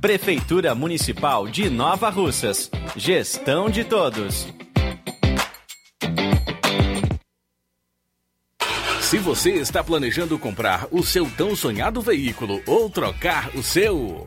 Prefeitura Municipal de Nova Russas. Gestão de todos. Se você está planejando comprar o seu tão sonhado veículo ou trocar o seu,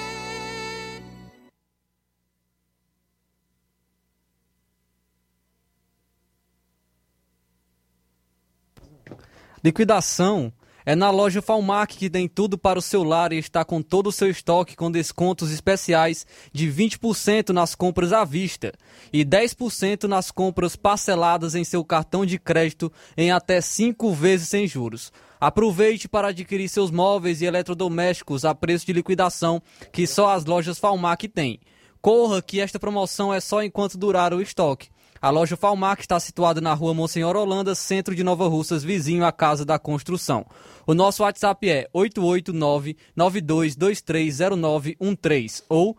Liquidação é na loja Falmac que tem tudo para o seu lar e está com todo o seu estoque com descontos especiais de 20% nas compras à vista e 10% nas compras parceladas em seu cartão de crédito em até 5 vezes sem juros. Aproveite para adquirir seus móveis e eletrodomésticos a preço de liquidação que só as lojas Falmac têm. Corra que esta promoção é só enquanto durar o estoque. A loja Falmac está situada na rua Monsenhor Holanda, centro de Nova Russas, vizinho à Casa da Construção. O nosso WhatsApp é 889-92230913 ou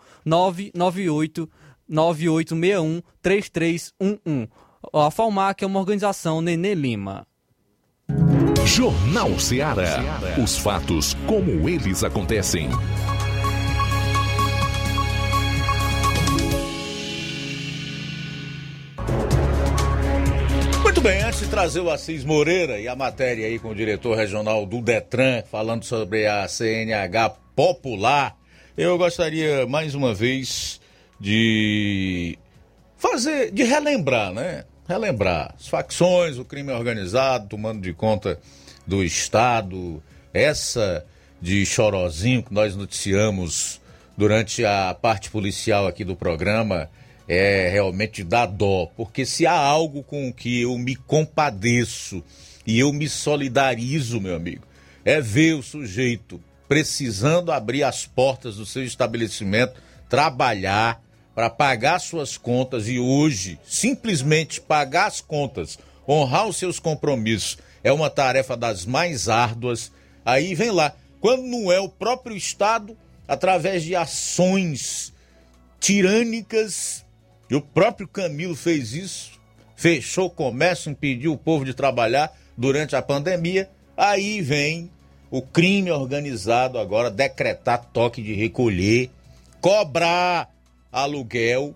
998-9861-3311. A Falmac é uma organização Nenê Lima. Jornal Ceará. Os fatos como eles acontecem. Bem, antes de trazer o Assis Moreira e a matéria aí com o diretor regional do Detran, falando sobre a CNH popular, eu gostaria mais uma vez de fazer, de relembrar, né? Relembrar as facções, o crime organizado tomando de conta do Estado, essa de Chorozinho que nós noticiamos durante a parte policial aqui do programa é realmente dá dó, porque se há algo com o que eu me compadeço e eu me solidarizo, meu amigo, é ver o sujeito precisando abrir as portas do seu estabelecimento, trabalhar para pagar suas contas e hoje simplesmente pagar as contas, honrar os seus compromissos é uma tarefa das mais árduas. Aí vem lá, quando não é o próprio Estado, através de ações tirânicas, e o próprio Camilo fez isso, fechou o comércio, impediu o povo de trabalhar durante a pandemia. Aí vem o crime organizado agora decretar toque de recolher, cobrar aluguel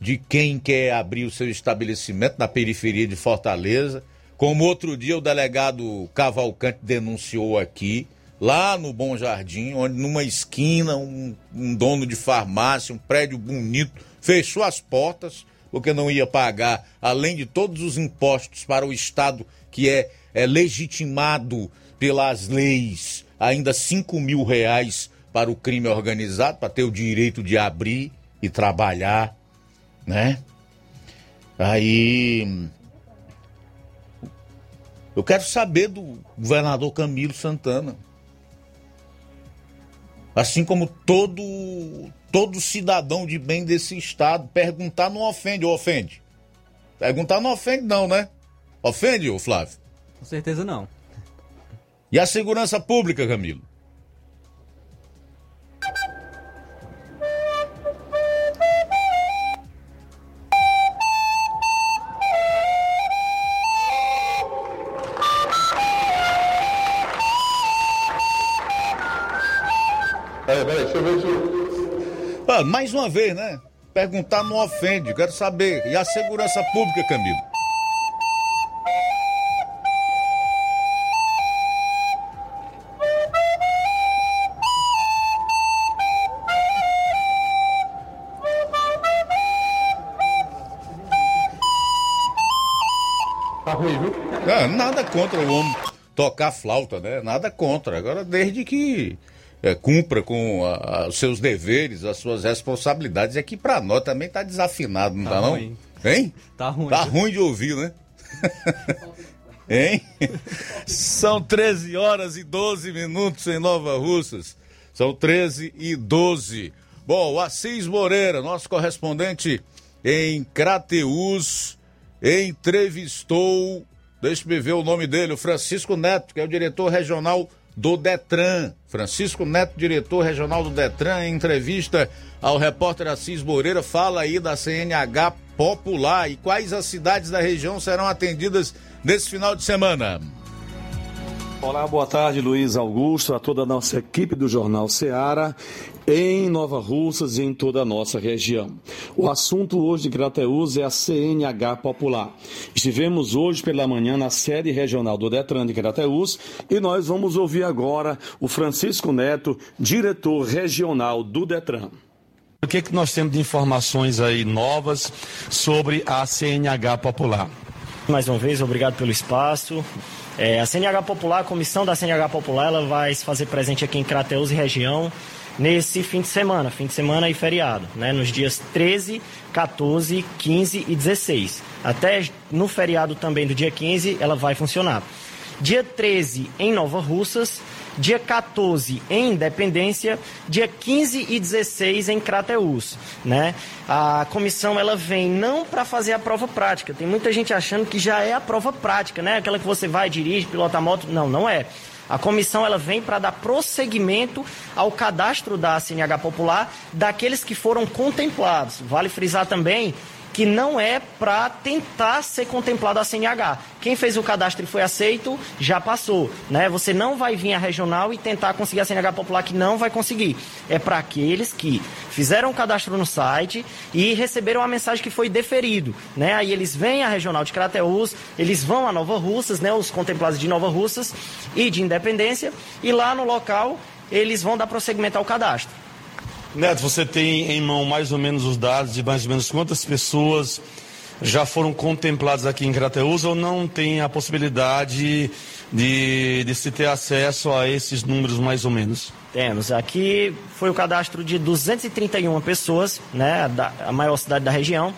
de quem quer abrir o seu estabelecimento na periferia de Fortaleza. Como outro dia o delegado Cavalcante denunciou aqui, lá no Bom Jardim, onde numa esquina um, um dono de farmácia, um prédio bonito, fechou as portas, porque não ia pagar, além de todos os impostos para o Estado que é, é legitimado pelas leis, ainda 5 mil reais para o crime organizado, para ter o direito de abrir e trabalhar, né? Aí. Eu quero saber do governador Camilo Santana. Assim como todo todo cidadão de bem desse estado. Perguntar não ofende ou ofende? Perguntar não ofende, não, né? Ofende, ô Flávio? Com certeza não. E a segurança pública, Camilo? Mais uma vez, né? Perguntar não ofende, quero saber. E a segurança pública, Camilo? Tá? Ah, nada contra o homem tocar flauta, né? Nada contra. Agora, desde que é, cumpra com a, a, os seus deveres, as suas responsabilidades. É que para nós também tá desafinado, não tá, tá não? Ruim. Hein? Tá ruim. Tá ruim de ouvir, né? hein? São 13 horas e 12 minutos em Nova Russas. São 13 e 12. Bom, o Assis Moreira, nosso correspondente em Crateus, entrevistou, deixa-me ver o nome dele, o Francisco Neto, que é o diretor regional do Detran. Francisco Neto, diretor regional do Detran, em entrevista ao repórter Assis Moreira, fala aí da CNH Popular e quais as cidades da região serão atendidas nesse final de semana. Olá, boa tarde, Luiz Augusto, a toda a nossa equipe do Jornal Seara, em Nova Russas e em toda a nossa região. O assunto hoje de Crateus é a CNH Popular. Estivemos hoje pela manhã na sede regional do Detran de Crateus e nós vamos ouvir agora o Francisco Neto, diretor regional do Detran. O que, é que nós temos de informações aí novas sobre a CNH Popular? Mais uma vez, obrigado pelo espaço. É, a CNH Popular, a comissão da CNH Popular, ela vai se fazer presente aqui em Crateus e região nesse fim de semana, fim de semana e feriado, né? Nos dias 13, 14, 15 e 16. Até no feriado também do dia 15 ela vai funcionar. Dia 13 em Nova Russas, dia 14 em Independência, dia 15 e 16 em Crateús, né? A comissão ela vem não para fazer a prova prática. Tem muita gente achando que já é a prova prática, né? Aquela que você vai dirige, pilota a moto, não, não é. A comissão ela vem para dar prosseguimento ao cadastro da CNH Popular daqueles que foram contemplados. Vale frisar também que não é para tentar ser contemplado a CNH. Quem fez o cadastro e foi aceito, já passou. Né? Você não vai vir à regional e tentar conseguir a CNH popular, que não vai conseguir. É para aqueles que fizeram o cadastro no site e receberam a mensagem que foi deferido. Né? Aí eles vêm à regional de Crateús, eles vão a Nova Russas, né? os contemplados de Nova Russas e de Independência, e lá no local eles vão dar prosseguimento ao cadastro. Neto, você tem em mão mais ou menos os dados de mais ou menos quantas pessoas já foram contempladas aqui em Crateus ou não tem a possibilidade de, de se ter acesso a esses números mais ou menos? Temos. Aqui foi o cadastro de 231 pessoas, né, da, a maior cidade da região.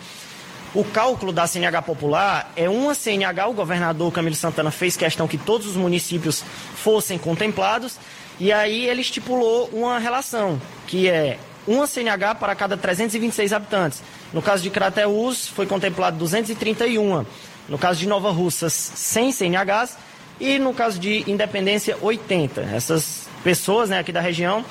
O cálculo da CNH popular é uma CNH, o governador Camilo Santana fez questão que todos os municípios fossem contemplados, e aí ele estipulou uma relação, que é uma CNH para cada 326 habitantes. No caso de Crateús, foi contemplado 231. No caso de Nova Russas, 100 CNHs. E no caso de Independência, 80. Essas pessoas né, aqui da região,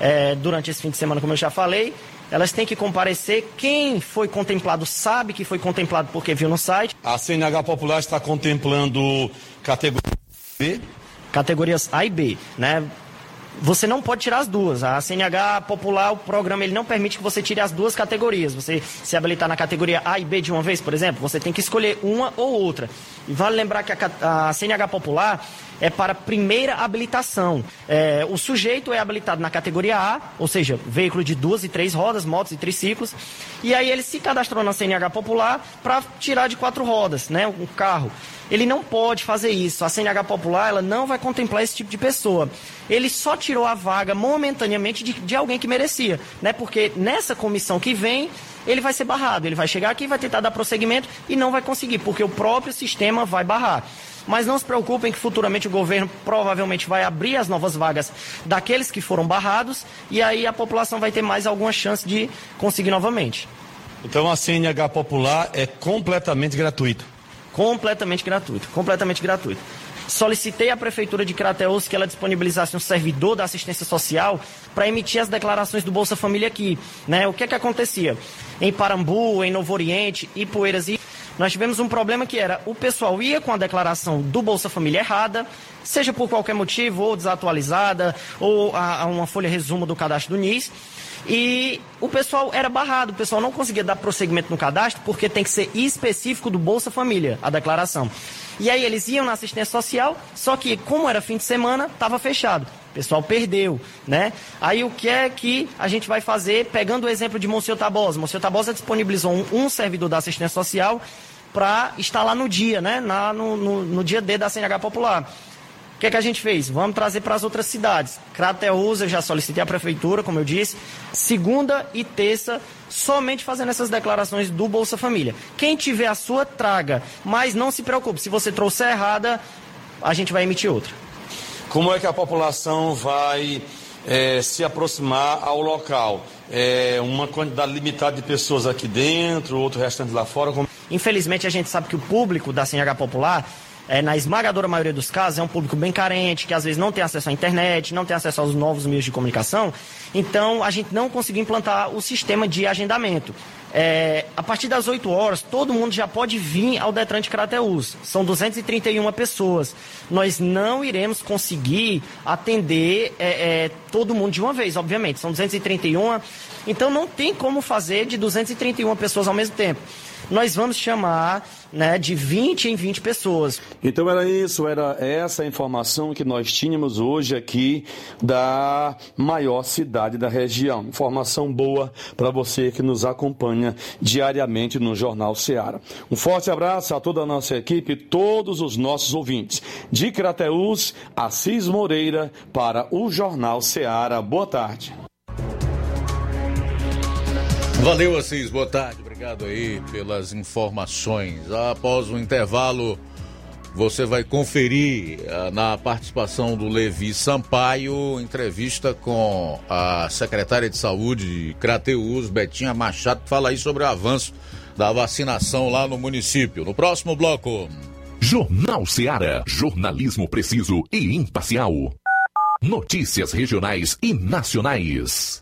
é, durante esse fim de semana, como eu já falei, elas têm que comparecer. Quem foi contemplado sabe que foi contemplado porque viu no site. A CNH Popular está contemplando categoria B? Categorias A e B, né? Você não pode tirar as duas. A CNH popular, o programa, ele não permite que você tire as duas categorias. Você se habilitar na categoria A e B de uma vez, por exemplo, você tem que escolher uma ou outra. E vale lembrar que a, a CNH popular é para primeira habilitação. É, o sujeito é habilitado na categoria A, ou seja, veículo de duas e três rodas, motos e triciclos. E aí ele se cadastrou na CNH popular para tirar de quatro rodas, né, um carro. Ele não pode fazer isso. A CNH popular ela não vai contemplar esse tipo de pessoa. Ele só tirou a vaga momentaneamente de, de alguém que merecia, né? Porque nessa comissão que vem, ele vai ser barrado. Ele vai chegar aqui, vai tentar dar prosseguimento e não vai conseguir, porque o próprio sistema vai barrar. Mas não se preocupem que futuramente o governo provavelmente vai abrir as novas vagas daqueles que foram barrados e aí a população vai ter mais alguma chance de conseguir novamente. Então a CNH popular é completamente gratuito. Completamente gratuito, completamente gratuito. Solicitei à Prefeitura de Crateus que ela disponibilizasse um servidor da assistência social para emitir as declarações do Bolsa Família aqui. Né? O que é que acontecia? Em Parambu, em Novo Oriente, Ipueiras e nós tivemos um problema que era o pessoal ia com a declaração do Bolsa Família errada, seja por qualquer motivo, ou desatualizada, ou a, a uma folha resumo do cadastro do NIS, e o pessoal era barrado, o pessoal não conseguia dar prosseguimento no cadastro porque tem que ser específico do Bolsa Família, a declaração. E aí eles iam na assistência social, só que como era fim de semana, estava fechado. O pessoal perdeu, né? Aí o que é que a gente vai fazer, pegando o exemplo de Monsenhor Tabosa. Monsenhor Tabosa disponibilizou um, um servidor da assistência social para estar lá no dia, né? Na, no, no, no dia D da CNH Popular que, é que a gente fez? Vamos trazer para as outras cidades. Crateus, eu já solicitei à prefeitura, como eu disse. Segunda e terça, somente fazendo essas declarações do Bolsa Família. Quem tiver a sua, traga. Mas não se preocupe, se você trouxer errada, a gente vai emitir outra. Como é que a população vai é, se aproximar ao local? É, uma quantidade limitada de pessoas aqui dentro, outro restante lá fora? Como... Infelizmente, a gente sabe que o público da CNH Popular é, na esmagadora maioria dos casos, é um público bem carente, que às vezes não tem acesso à internet, não tem acesso aos novos meios de comunicação. Então, a gente não conseguiu implantar o sistema de agendamento. É, a partir das 8 horas, todo mundo já pode vir ao Detran de Crateus. São 231 pessoas. Nós não iremos conseguir atender é, é, todo mundo de uma vez, obviamente. São 231. Então, não tem como fazer de 231 pessoas ao mesmo tempo nós vamos chamar né, de 20 em 20 pessoas. Então era isso, era essa informação que nós tínhamos hoje aqui da maior cidade da região. Informação boa para você que nos acompanha diariamente no Jornal Ceará. Um forte abraço a toda a nossa equipe, todos os nossos ouvintes. De Crateús, Assis Moreira para o Jornal Ceará. Boa tarde. Valeu, Assis. Boa tarde. Obrigado aí pelas informações. Após o intervalo, você vai conferir uh, na participação do Levi Sampaio, entrevista com a secretária de saúde de Crateus, Betinha Machado, que fala aí sobre o avanço da vacinação lá no município. No próximo bloco. Jornal Seara. Jornalismo preciso e imparcial. Notícias regionais e nacionais.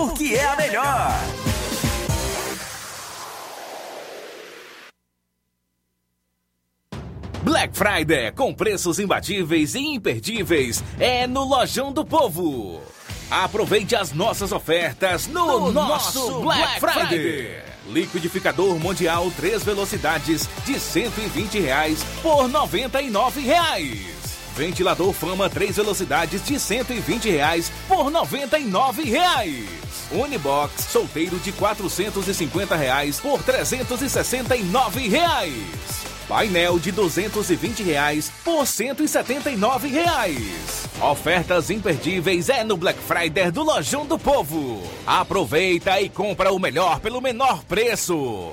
porque é a melhor. Black Friday com preços imbatíveis e imperdíveis é no Lojão do Povo. Aproveite as nossas ofertas no, no nosso Black, Black Friday. Friday. Liquidificador Mundial 3 velocidades de 120 reais por 99 reais. Ventilador Fama 3 velocidades de 120 reais por 99 reais. Unibox solteiro de 450 reais por 369 reais. Painel de 220 reais por 179 reais. Ofertas imperdíveis é no Black Friday do Lojão do Povo. Aproveita e compra o melhor pelo menor preço.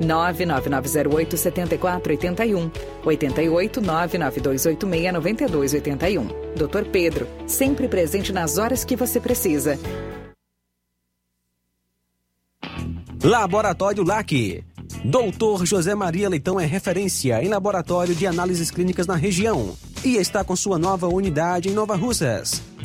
99908 7481 88 99286 9281. Dr. Pedro, sempre presente nas horas que você precisa. Laboratório LAC. Doutor José Maria Leitão é referência em laboratório de análises clínicas na região e está com sua nova unidade em Nova Russas.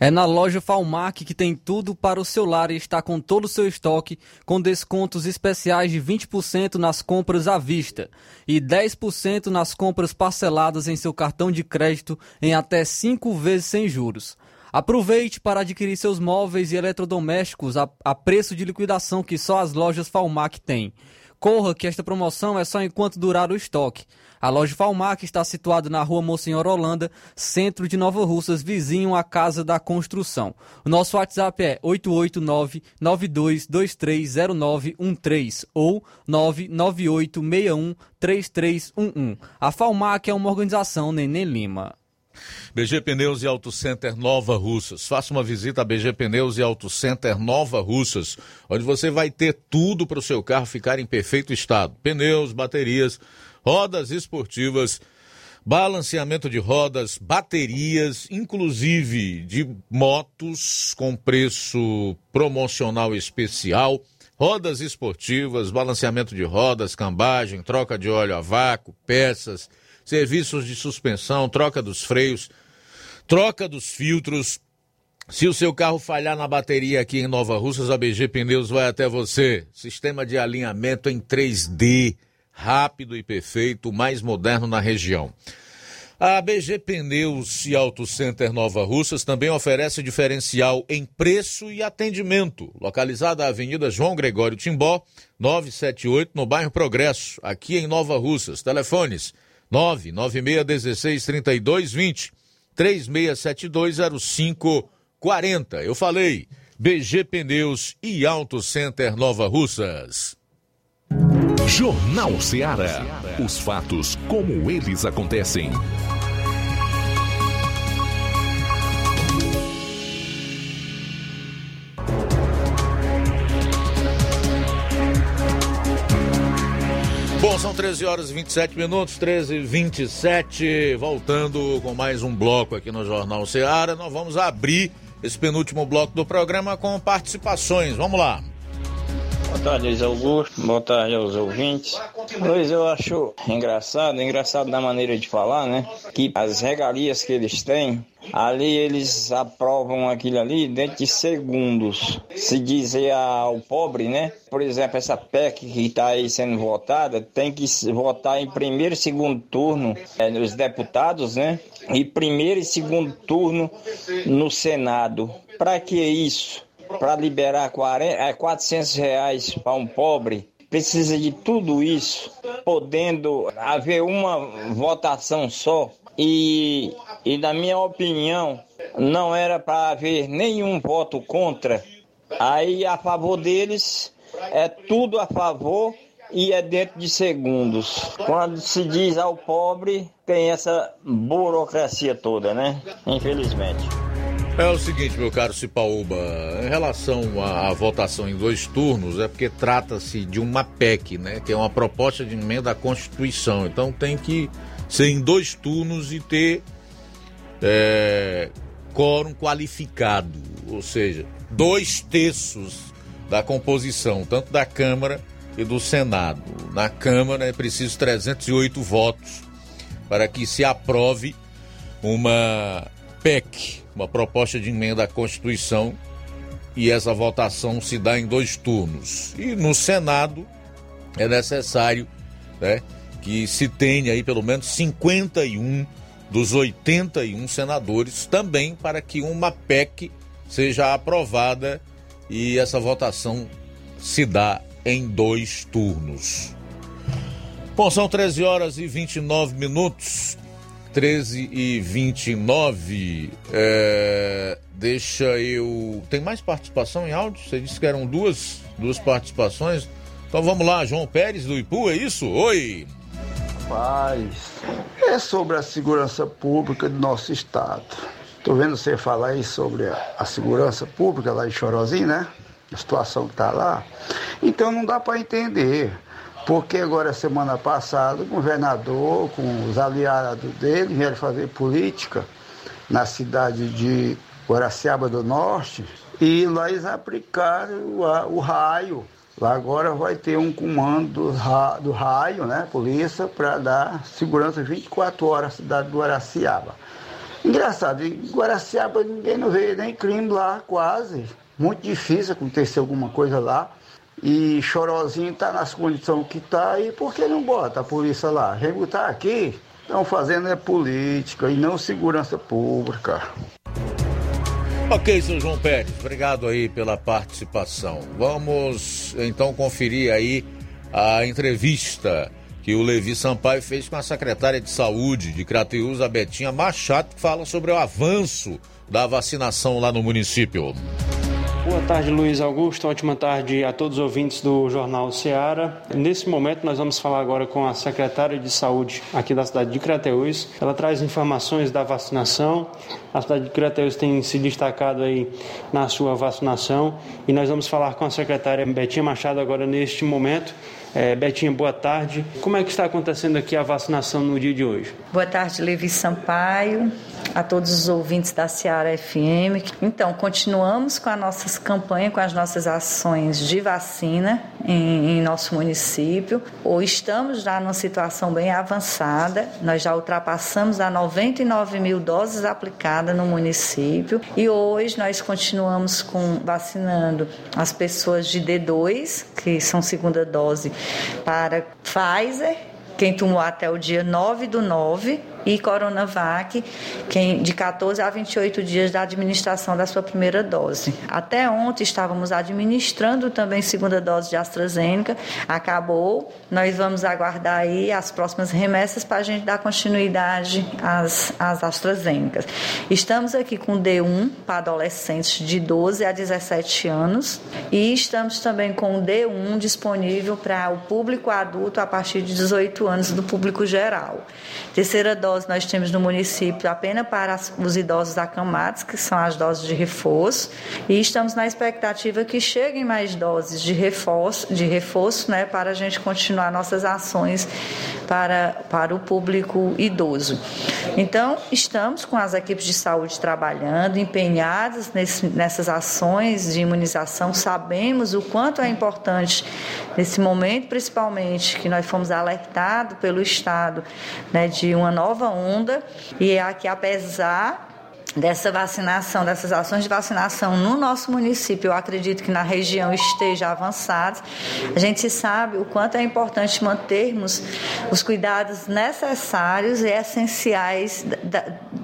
é na loja Falmac que tem tudo para o seu lar e está com todo o seu estoque, com descontos especiais de 20% nas compras à vista e 10% nas compras parceladas em seu cartão de crédito em até 5 vezes sem juros. Aproveite para adquirir seus móveis e eletrodomésticos a, a preço de liquidação que só as lojas Falmac têm. Corra que esta promoção é só enquanto durar o estoque. A loja Falmac está situada na rua Monsenhor Holanda, centro de Nova Russas, vizinho à Casa da Construção. O nosso WhatsApp é 889-92230913 ou 998613311. A Falmac é uma organização Neném Lima. BG Pneus e Auto Center Nova Russas. Faça uma visita a BG Pneus e Auto Center Nova Russas, onde você vai ter tudo para o seu carro ficar em perfeito estado: pneus, baterias, rodas esportivas, balanceamento de rodas, baterias, inclusive de motos com preço promocional especial. Rodas esportivas, balanceamento de rodas, cambagem, troca de óleo a vácuo, peças, serviços de suspensão, troca dos freios, troca dos filtros. Se o seu carro falhar na bateria aqui em Nova Russas, a BG Pneus vai até você. Sistema de alinhamento em 3D, rápido e perfeito, mais moderno na região. A BG Pneus e Auto Center Nova Russas também oferece diferencial em preço e atendimento. Localizada na Avenida João Gregório Timbó, 978, no bairro Progresso, aqui em Nova Russas. Telefones 996163220, 36720540. Eu falei, BG Pneus e Auto Center Nova Russas. Jornal Ceará. Os fatos como eles acontecem. Bom, são 13 horas e 27 minutos, 13 e 27. Voltando com mais um bloco aqui no Jornal Ceará. Nós vamos abrir esse penúltimo bloco do programa com participações. Vamos lá. Boa tarde, Luiz Augusto. Boa tarde aos ouvintes. Luiz, eu acho engraçado, engraçado da maneira de falar, né? Que as regalias que eles têm, ali eles aprovam aquilo ali dentro de segundos. Se dizer ao pobre, né? Por exemplo, essa PEC que está aí sendo votada, tem que votar em primeiro e segundo turno é, nos deputados, né? E primeiro e segundo turno no Senado. Para que isso? Para liberar 40, 400 reais para um pobre, precisa de tudo isso, podendo haver uma votação só. E, e na minha opinião, não era para haver nenhum voto contra. Aí a favor deles é tudo a favor e é dentro de segundos. Quando se diz ao pobre, tem essa burocracia toda, né? Infelizmente. É o seguinte, meu caro Cipaúba, em relação à, à votação em dois turnos, é porque trata-se de uma PEC, né? Que é uma proposta de emenda à Constituição. Então tem que ser em dois turnos e ter é, quórum qualificado, ou seja, dois terços da composição, tanto da Câmara e do Senado. Na Câmara é preciso 308 votos para que se aprove uma PEC, uma proposta de emenda à Constituição, e essa votação se dá em dois turnos. E no Senado é necessário né, que se tenha aí pelo menos 51 dos 81 senadores também para que uma PEC seja aprovada e essa votação se dá em dois turnos. Bom, são 13 horas e 29 minutos. 13 e 29. É, deixa eu. Tem mais participação em áudio? Você disse que eram duas, duas participações. Então vamos lá, João Pérez do Ipu, é isso? Oi! Paz, é sobre a segurança pública do nosso estado. Estou vendo você falar aí sobre a, a, segurança pública lá em Chorozinho, né? A situação que está lá. Então não dá para entender porque agora, semana passada, o governador, com os aliados dele, vieram fazer política na cidade de Guaraciaba do Norte, e lá eles aplicaram o, o raio. Lá agora vai ter um comando do, ra, do raio, né, polícia, para dar segurança 24 horas à cidade do Guaraciaba. Engraçado, em Guaraciaba ninguém não vê nem crime lá, quase. Muito difícil acontecer alguma coisa lá. E Chorozinho está nas condições que está, e por que não bota a polícia lá? Vem botar aqui, estão fazendo é política e não segurança pública. Ok, seu João Pérez, obrigado aí pela participação. Vamos então conferir aí a entrevista que o Levi Sampaio fez com a secretária de Saúde de Crateús, a Betinha Machado, que fala sobre o avanço da vacinação lá no município. Boa tarde, Luiz Augusto. Ótima tarde a todos os ouvintes do Jornal Ceará. Nesse momento, nós vamos falar agora com a secretária de Saúde aqui da cidade de Crateús. Ela traz informações da vacinação. A cidade de Crateús tem se destacado aí na sua vacinação e nós vamos falar com a secretária Betinha Machado agora neste momento. É, Betinha, boa tarde. Como é que está acontecendo aqui a vacinação no dia de hoje? Boa tarde, Levi Sampaio, a todos os ouvintes da Seara FM. Então, continuamos com a nossa campanha, com as nossas ações de vacina em, em nosso município. Ou estamos já numa situação bem avançada, nós já ultrapassamos a 99 mil doses aplicadas no município e hoje nós continuamos com vacinando as pessoas de D2, que são segunda dose, para Pfizer, quem tomou até o dia 9 do 9 e Coronavac, quem, de 14 a 28 dias da administração da sua primeira dose. Até ontem estávamos administrando também segunda dose de AstraZeneca, acabou, nós vamos aguardar aí as próximas remessas para a gente dar continuidade às, às AstraZenecas. Estamos aqui com D1 para adolescentes de 12 a 17 anos e estamos também com o D1 disponível para o público adulto a partir de 18 anos do público geral. Terceira dose doses nós temos no município apenas para os idosos acamados, que são as doses de reforço, e estamos na expectativa que cheguem mais doses de reforço, de reforço né, para a gente continuar nossas ações para, para o público idoso. Então, estamos com as equipes de saúde trabalhando, empenhadas nesse, nessas ações de imunização, sabemos o quanto é importante nesse momento, principalmente que nós fomos alertados pelo Estado né, de uma nova onda, e é aqui, apesar dessa vacinação, dessas ações de vacinação no nosso município, eu acredito que na região esteja avançada. A gente sabe o quanto é importante mantermos os cuidados necessários e essenciais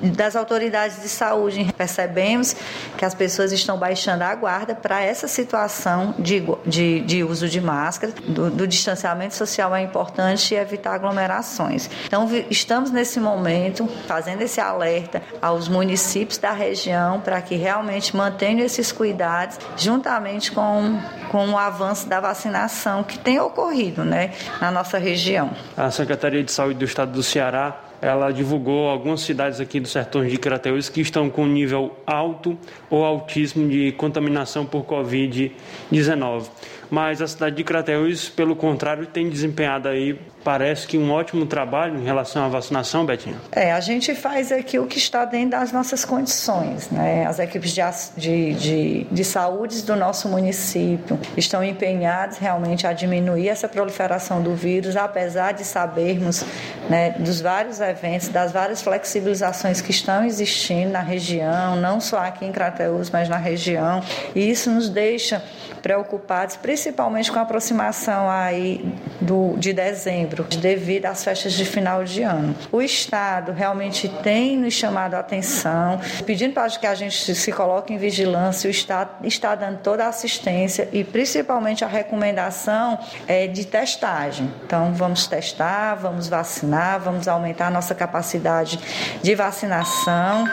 das autoridades de saúde. Percebemos que as pessoas estão baixando a guarda para essa situação de, de, de, uso de máscara, do, do distanciamento social é importante e evitar aglomerações. Então, estamos nesse momento fazendo esse alerta aos municípios da região para que realmente mantenham esses cuidados juntamente com, com o avanço da vacinação que tem ocorrido né, na nossa região. A Secretaria de Saúde do Estado do Ceará ela divulgou algumas cidades aqui do sertão de Crateús que estão com nível alto ou altíssimo de contaminação por Covid-19. Mas a cidade de Crateús, pelo contrário, tem desempenhado aí parece que um ótimo trabalho em relação à vacinação, Betinha. É, a gente faz aqui o que está dentro das nossas condições. Né? As equipes de, de, de, de saúde do nosso município estão empenhadas realmente a diminuir essa proliferação do vírus, apesar de sabermos né, dos vários eventos, das várias flexibilizações que estão existindo na região, não só aqui em Crateús, mas na região. E isso nos deixa preocupados, principalmente com a aproximação aí do, de dezembro, devido às festas de final de ano. O Estado realmente tem nos chamado a atenção, pedindo para que a gente se coloque em vigilância, o Estado está dando toda a assistência e principalmente a recomendação é de testagem. Então, vamos testar, vamos vacinar, vamos aumentar a nossa capacidade de vacinação.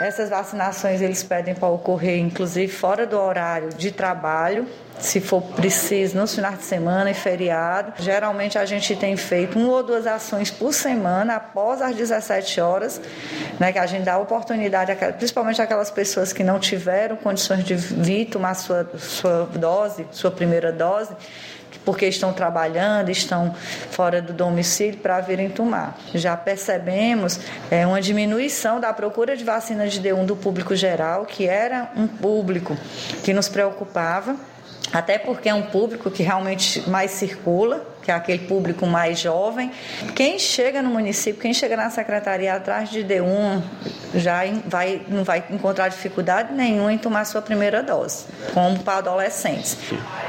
Essas vacinações eles pedem para ocorrer, inclusive, fora do horário de trabalho, se for preciso, nos finais de semana e feriado. Geralmente a gente tem feito uma ou duas ações por semana, após as 17 horas, né, que a gente dá oportunidade, principalmente aquelas pessoas que não tiveram condições de vir tomar sua, sua dose, sua primeira dose, porque estão trabalhando, estão fora do domicílio para virem tomar. Já percebemos é, uma diminuição da procura de vacina de D1 do público geral, que era um público que nos preocupava, até porque é um público que realmente mais circula, que é aquele público mais jovem. Quem chega no município, quem chega na secretaria atrás de D1, já vai, não vai encontrar dificuldade nenhuma em tomar sua primeira dose, como para adolescentes.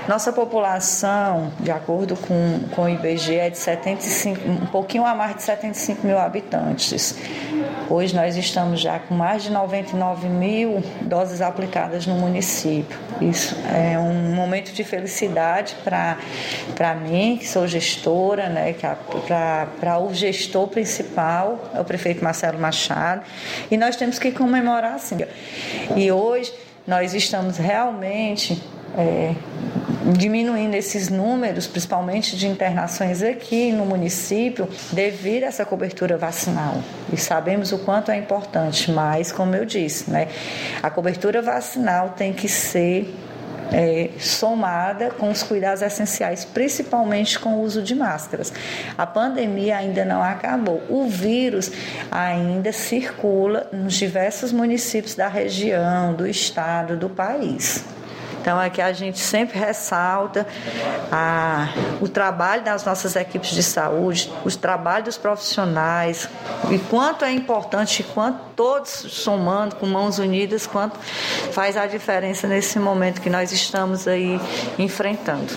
Nossa população, de acordo com, com o IBGE, é de 75, um pouquinho a mais de 75 mil habitantes. Hoje nós estamos já com mais de 99 mil doses aplicadas no município. Isso é um momento de felicidade para mim, que sou gestora, né, para o gestor principal, é o prefeito Marcelo Machado, e nós temos que comemorar assim. E hoje nós estamos realmente é, diminuindo esses números, principalmente de internações aqui no município, devido a essa cobertura vacinal. E sabemos o quanto é importante, mas, como eu disse, né, a cobertura vacinal tem que ser é, somada com os cuidados essenciais, principalmente com o uso de máscaras. A pandemia ainda não acabou. O vírus ainda circula nos diversos municípios da região, do estado, do país. Então, é que a gente sempre ressalta a, o trabalho das nossas equipes de saúde, os trabalhos dos profissionais, e quanto é importante, quanto todos somando com mãos unidas, quanto faz a diferença nesse momento que nós estamos aí enfrentando.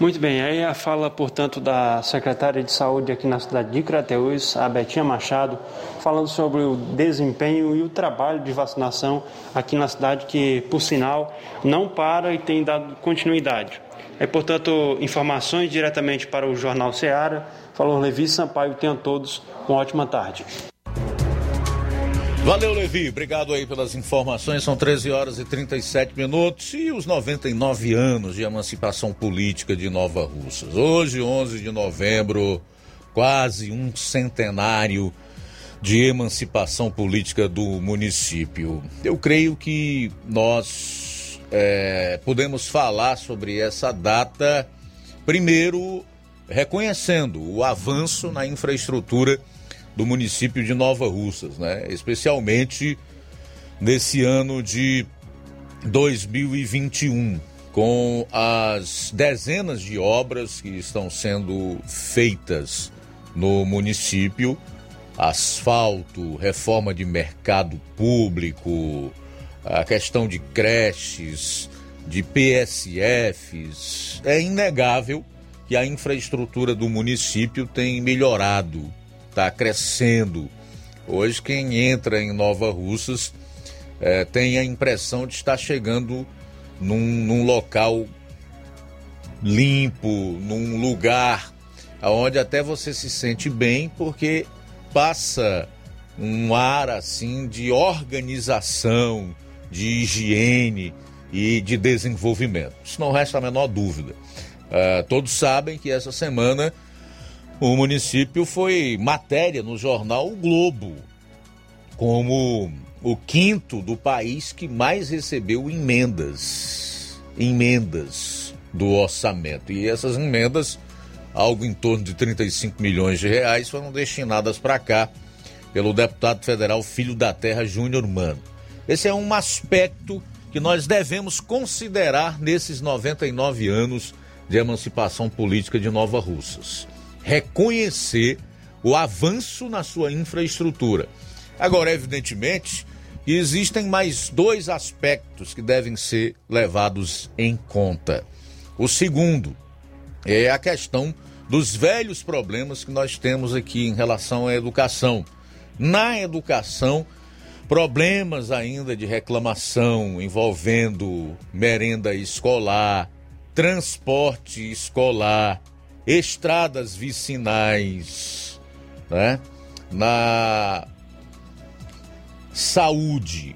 Muito bem, aí a fala, portanto, da secretária de saúde aqui na cidade de Crateús, a Betinha Machado, falando sobre o desempenho e o trabalho de vacinação aqui na cidade, que, por sinal, não para e tem dado continuidade. É, portanto, informações diretamente para o Jornal Ceará. Falou Levi Sampaio, tenham todos uma ótima tarde. Valeu, Levi. Obrigado aí pelas informações. São 13 horas e 37 minutos e os 99 anos de emancipação política de Nova Russas. Hoje, 11 de novembro, quase um centenário de emancipação política do município. Eu creio que nós é, podemos falar sobre essa data, primeiro, reconhecendo o avanço na infraestrutura do município de Nova Russas, né? Especialmente nesse ano de 2021, com as dezenas de obras que estão sendo feitas no município, asfalto, reforma de mercado público, a questão de creches, de PSFs, é inegável que a infraestrutura do município tem melhorado está crescendo. Hoje, quem entra em Nova Russas é, tem a impressão de estar chegando num, num local limpo, num lugar onde até você se sente bem, porque passa um ar assim de organização, de higiene e de desenvolvimento. Isso não resta a menor dúvida. Uh, todos sabem que essa semana o município foi matéria no jornal o Globo, como o quinto do país que mais recebeu emendas, emendas do orçamento. E essas emendas, algo em torno de 35 milhões de reais, foram destinadas para cá pelo deputado federal Filho da Terra Júnior Mano. Esse é um aspecto que nós devemos considerar nesses 99 anos de emancipação política de Nova Russas reconhecer o avanço na sua infraestrutura. Agora, evidentemente, existem mais dois aspectos que devem ser levados em conta. O segundo é a questão dos velhos problemas que nós temos aqui em relação à educação. Na educação, problemas ainda de reclamação envolvendo merenda escolar, transporte escolar, estradas vicinais, né? na saúde,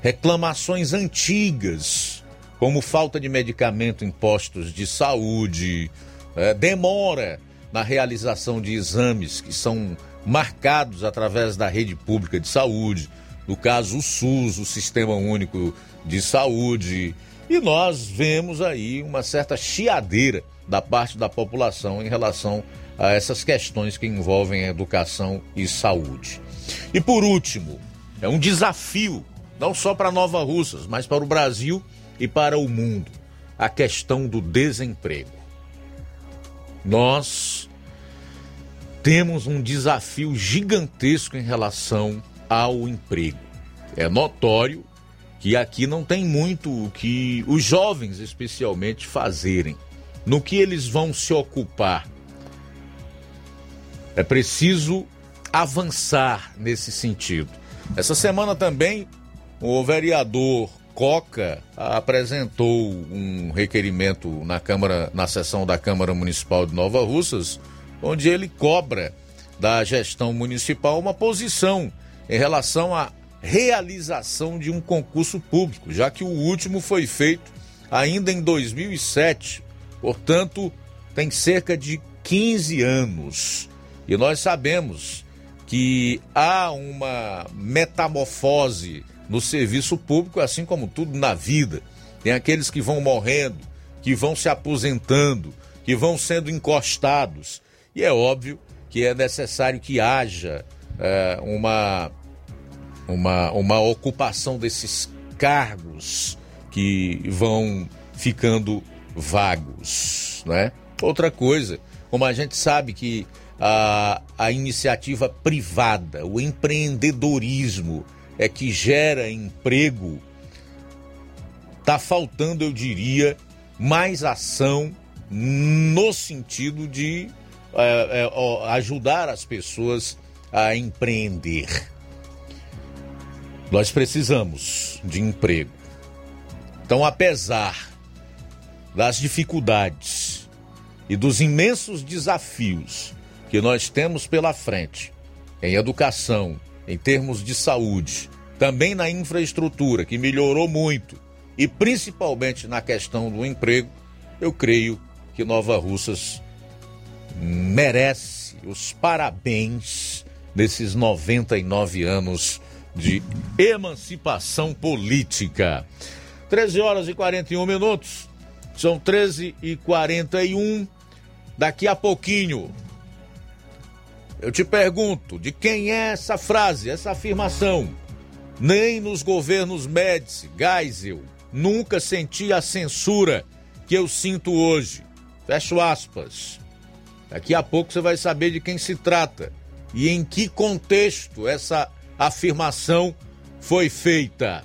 reclamações antigas, como falta de medicamento em postos de saúde, é, demora na realização de exames que são marcados através da rede pública de saúde, no caso o SUS, o Sistema Único de Saúde, E nós vemos aí uma certa chiadeira da parte da população em relação a essas questões que envolvem educação e saúde. E por último, é um desafio, não só para Nova Russas, mas para o Brasil e para o mundo, a questão do desemprego. Nós temos um desafio gigantesco em relação ao emprego. É notório que aqui não tem muito o que os jovens, especialmente, fazerem. No que eles vão se ocupar? É preciso avançar nesse sentido. Essa semana também o vereador Coca apresentou um requerimento na Câmara, na sessão da Câmara Municipal de Nova Russas, onde ele cobra da gestão municipal uma posição em relação à realização de um concurso público, já que o último foi feito ainda em 2007, portanto, tem cerca de 15 anos. E nós sabemos que há uma metamorfose no serviço público, assim como tudo na vida. Tem aqueles que vão morrendo, que vão se aposentando, que vão sendo encostados. E é óbvio que é necessário que haja é, uma, uma, uma ocupação desses cargos que vão ficando vagos. Né? Outra coisa, como a gente sabe que a, a iniciativa privada, o empreendedorismo é que gera emprego, está faltando, eu diria, mais ação no sentido de é, é, ajudar as pessoas a empreender. Nós precisamos de emprego. Então, apesar das dificuldades e dos imensos desafios que nós temos pela frente em educação, em termos de saúde, também na infraestrutura, que melhorou muito, e principalmente na questão do emprego, eu creio que Nova Russas merece os parabéns nesses 99 anos de emancipação política. 13 horas e 41 minutos. São 13 e 41. Daqui a pouquinho eu te pergunto, de quem é essa frase, essa afirmação? Nem nos governos Médici, Geisel, nunca senti a censura que eu sinto hoje. Fecho aspas. Daqui a pouco você vai saber de quem se trata e em que contexto essa afirmação foi feita.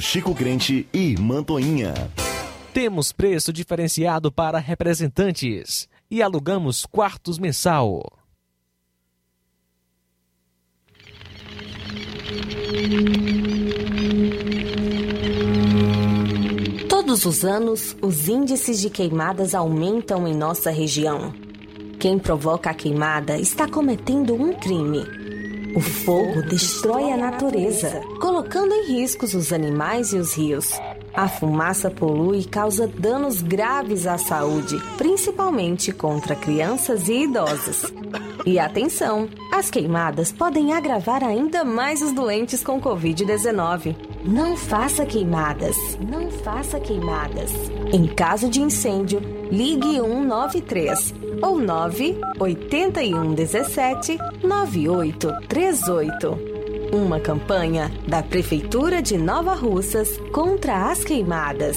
Chico Crente e Mantoinha. Temos preço diferenciado para representantes e alugamos quartos mensal. Todos os anos, os índices de queimadas aumentam em nossa região. Quem provoca a queimada está cometendo um crime o fogo destrói a natureza, colocando em riscos os animais e os rios. A fumaça polui e causa danos graves à saúde, principalmente contra crianças e idosos. E atenção, as queimadas podem agravar ainda mais os doentes com Covid-19. Não faça queimadas. Não faça queimadas. Em caso de incêndio, ligue 193 ou 981 17 9838. Uma campanha da Prefeitura de Nova Russas contra as queimadas.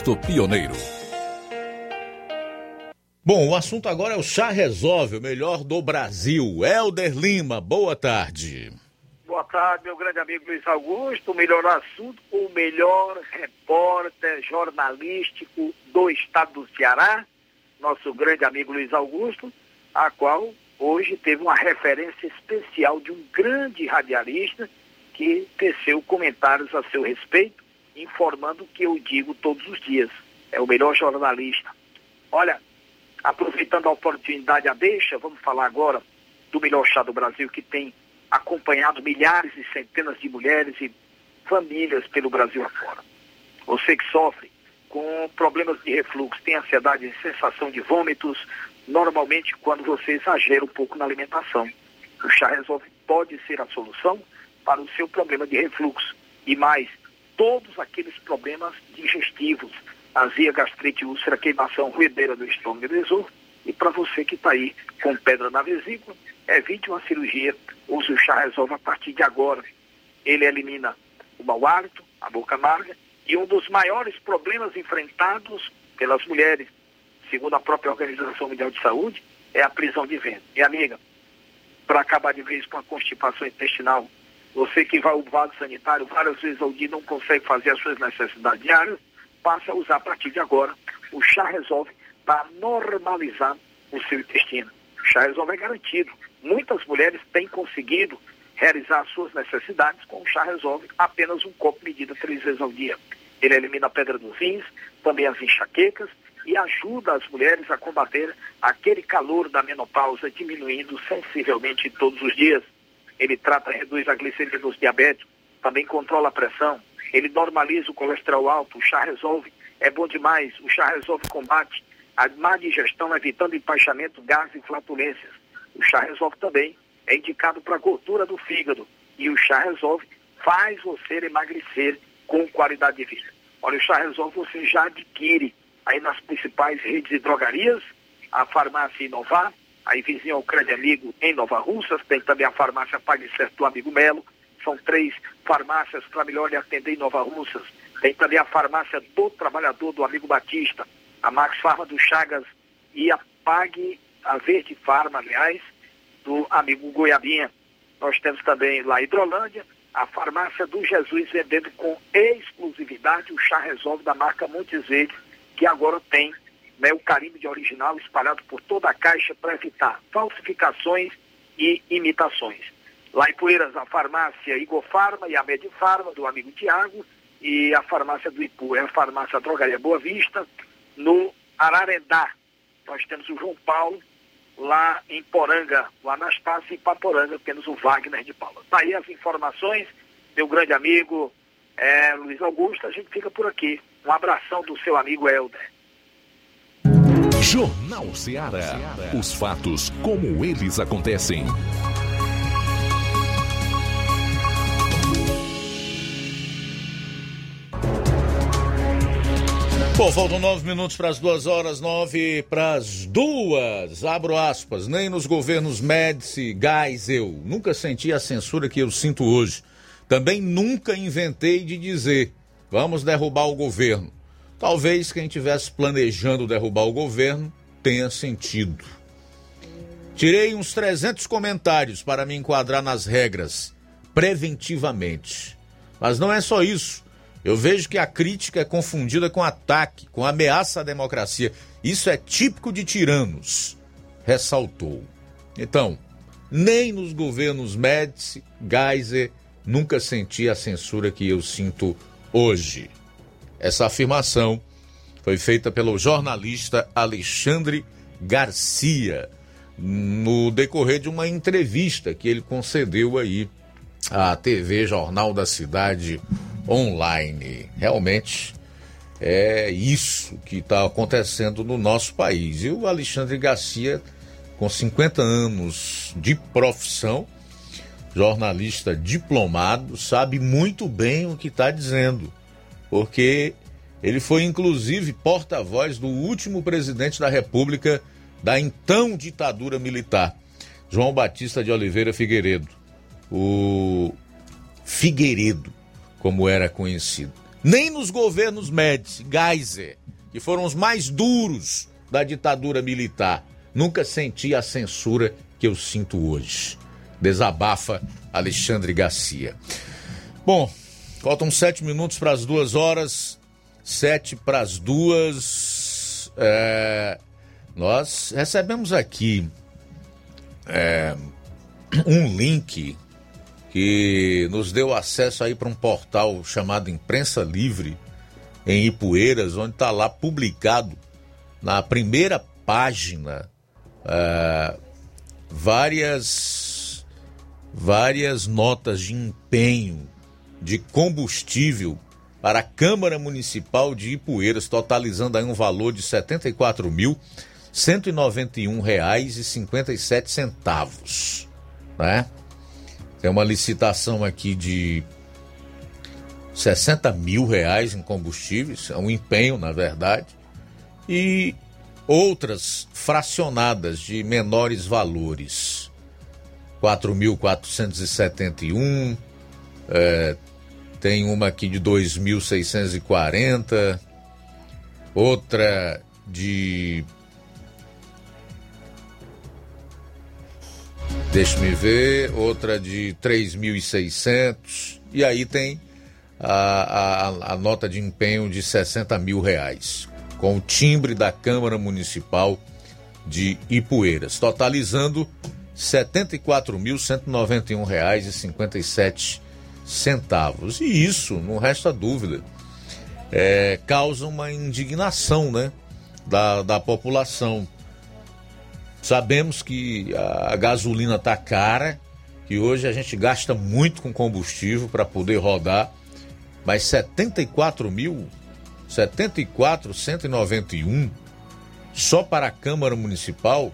Pioneiro. Bom, o assunto agora é o Chá Resolve, o melhor do Brasil. Helder Lima, boa tarde. Boa tarde, meu grande amigo Luiz Augusto. O melhor assunto, o melhor repórter jornalístico do estado do Ceará, nosso grande amigo Luiz Augusto, a qual hoje teve uma referência especial de um grande radialista que teceu comentários a seu respeito, informando o que eu digo todos os dias. É o melhor jornalista. Olha, aproveitando a oportunidade, a deixa, vamos falar agora do melhor chá do Brasil, que tem acompanhado milhares e centenas de mulheres e famílias pelo Brasil afora. Você que sofre com problemas de refluxo, tem ansiedade e sensação de vômitos, normalmente quando você exagera um pouco na alimentação. O chá resolve pode ser a solução para o seu problema de refluxo. E mais, todos aqueles problemas digestivos, azia, gastrite, úlcera, queimação, ruedeira do estômago e do esôfago. E para você que está aí com pedra na vesícula, evite uma cirurgia, use o chá resolve a partir de agora. Ele elimina o mau hálito, a boca amarga e um dos maiores problemas enfrentados pelas mulheres, segundo a própria Organização Mundial de Saúde, é a prisão de ventre. E amiga, para acabar de vez com a constipação intestinal, você que vai ao vaso sanitário várias vezes ao dia não consegue fazer as suas necessidades diárias, passa a usar a partir de agora o chá resolve para normalizar o seu intestino. O chá resolve é garantido. Muitas mulheres têm conseguido realizar suas necessidades com o chá resolve apenas um copo medida três vezes ao dia. Ele elimina a pedra dos rins, também as enxaquecas e ajuda as mulheres a combater aquele calor da menopausa, diminuindo sensivelmente todos os dias. Ele trata reduz a glicemia dos diabéticos, também controla a pressão, ele normaliza o colesterol alto, o chá resolve, é bom demais, o chá resolve combate a má digestão, evitando empaixamento, gases e flatulências. O chá resolve também, é indicado para gordura do fígado e o chá resolve faz você emagrecer com qualidade de vida. Olha, o chá resolve você já adquire aí nas principais redes de drogarias, a farmácia Inovar, aí vizinho ao Grande Amigo em Nova Russas, tem também a farmácia Pague Certo do Amigo Melo, são três farmácias para melhor lhe atender em Nova Russas. Tem também a farmácia do Trabalhador do Amigo Batista, a Max Farma do Chagas e a Pague, a Verde Farma, aliás, do amigo Goiabinha. Nós temos também lá Hidrolândia, a farmácia do Jesus vendendo com exclusividade o chá resolve da marca Montes Verdes, que agora tem né, o carimbo de original espalhado por toda a caixa para evitar falsificações e imitações. Lá em Poeiras, a farmácia Igor Farma e a Medifarma, do amigo Tiago, e a farmácia do Ipu, é a farmácia Drogaria Boa Vista. No Ararendá, nós temos o João Paulo, lá em Poranga, o Anastácio e Paporanga, temos o Wagner de Paula. Tá aí as informações, meu grande amigo é, Luiz Augusto, a gente fica por aqui. Um abração do seu amigo Helder. Jornal Ceará. Os fatos como eles acontecem. Bom, faltam nove minutos para as duas horas, nove para as duas. Abro aspas. Nem nos governos Médici, Geisel, nunca senti a censura que eu sinto hoje. Também nunca inventei de dizer, vamos derrubar o governo. Talvez quem estivesse planejando derrubar o governo tenha sentido. Tirei uns 300 comentários para me enquadrar nas regras, preventivamente. Mas não é só isso. Eu vejo que a crítica é confundida com ataque, com ameaça à democracia. Isso é típico de tiranos, ressaltou. Então, nem nos governos Médici, Geiser, nunca senti a censura que eu sinto hoje. Essa afirmação foi feita pelo jornalista Alexandre Garcia no decorrer de uma entrevista que ele concedeu aí à TV Jornal da Cidade online. Realmente é isso que está acontecendo no nosso país. E o Alexandre Garcia, com 50 anos de profissão, jornalista diplomado, sabe muito bem o que está dizendo, porque ele foi inclusive porta-voz do último presidente da República da então ditadura militar, João Batista de Oliveira Figueiredo. O Figueiredo como era conhecido. Nem nos governos Médici, Geiser, que foram os mais duros da ditadura militar, nunca senti a censura que eu sinto hoje. Desabafa Alexandre Garcia. Bom, faltam sete minutos para as duas horas. Sete para as duas. É, nós recebemos aqui é, um link que nos deu acesso aí para um portal chamado Imprensa Livre em Ipueiras, onde está lá publicado na primeira página uh, várias várias notas de empenho de combustível para a Câmara Municipal de Ipueiras, totalizando aí um valor de R$ 74.191,57, né? Tem uma licitação aqui de 60 mil reais em combustíveis, é um empenho, na verdade, e outras fracionadas de menores valores. 4.471, é, tem uma aqui de 2.640, outra de. Deixa-me ver, outra de 3.600, e aí tem a, a, a nota de empenho de 60 mil reais, com o timbre da Câmara Municipal de Ipueiras, totalizando R$ 74.191,57 centavos. E isso, não resta dúvida, é, causa uma indignação né, da, da população. Sabemos que a gasolina está cara, que hoje a gente gasta muito com combustível para poder rodar, mas 74 mil, 74, 191 só para a Câmara Municipal.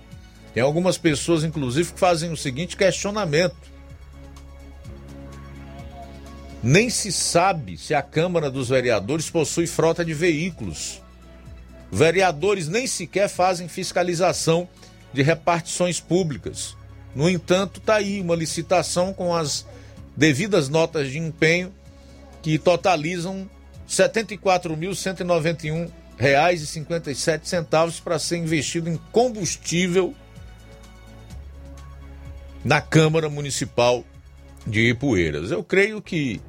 Tem algumas pessoas, inclusive, que fazem o seguinte questionamento: nem se sabe se a Câmara dos Vereadores possui frota de veículos. Vereadores nem sequer fazem fiscalização de repartições públicas. No entanto, está aí uma licitação com as devidas notas de empenho que totalizam R$ 74.191,57 para ser investido em combustível na Câmara Municipal de Ipueiras. Eu creio que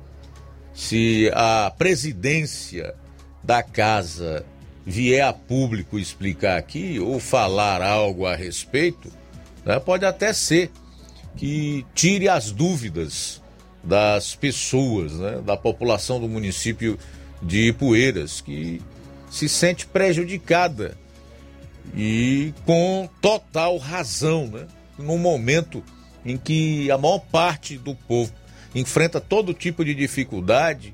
se a presidência da casa vier a público explicar aqui ou falar algo a respeito, né, pode até ser que tire as dúvidas das pessoas, né, da população do município de Ipueiras, que se sente prejudicada e com total razão, né, no momento em que a maior parte do povo enfrenta todo tipo de dificuldade,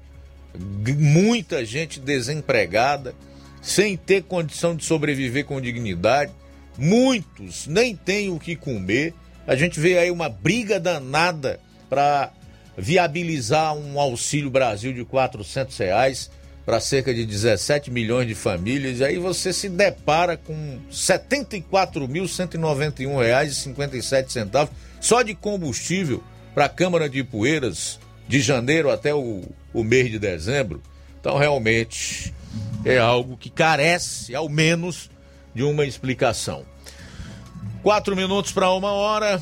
muita gente desempregada, sem ter condição de sobreviver com dignidade, muitos nem têm o que comer. A gente vê aí uma briga danada para viabilizar um auxílio Brasil de 400 reais para cerca de 17 milhões de famílias, e aí você se depara com R$ 74.191,57 só de combustível para a Câmara de Poeiras de janeiro até o, o mês de dezembro. Então, realmente, é algo que carece, ao menos, de uma explicação. Quatro minutos para uma hora.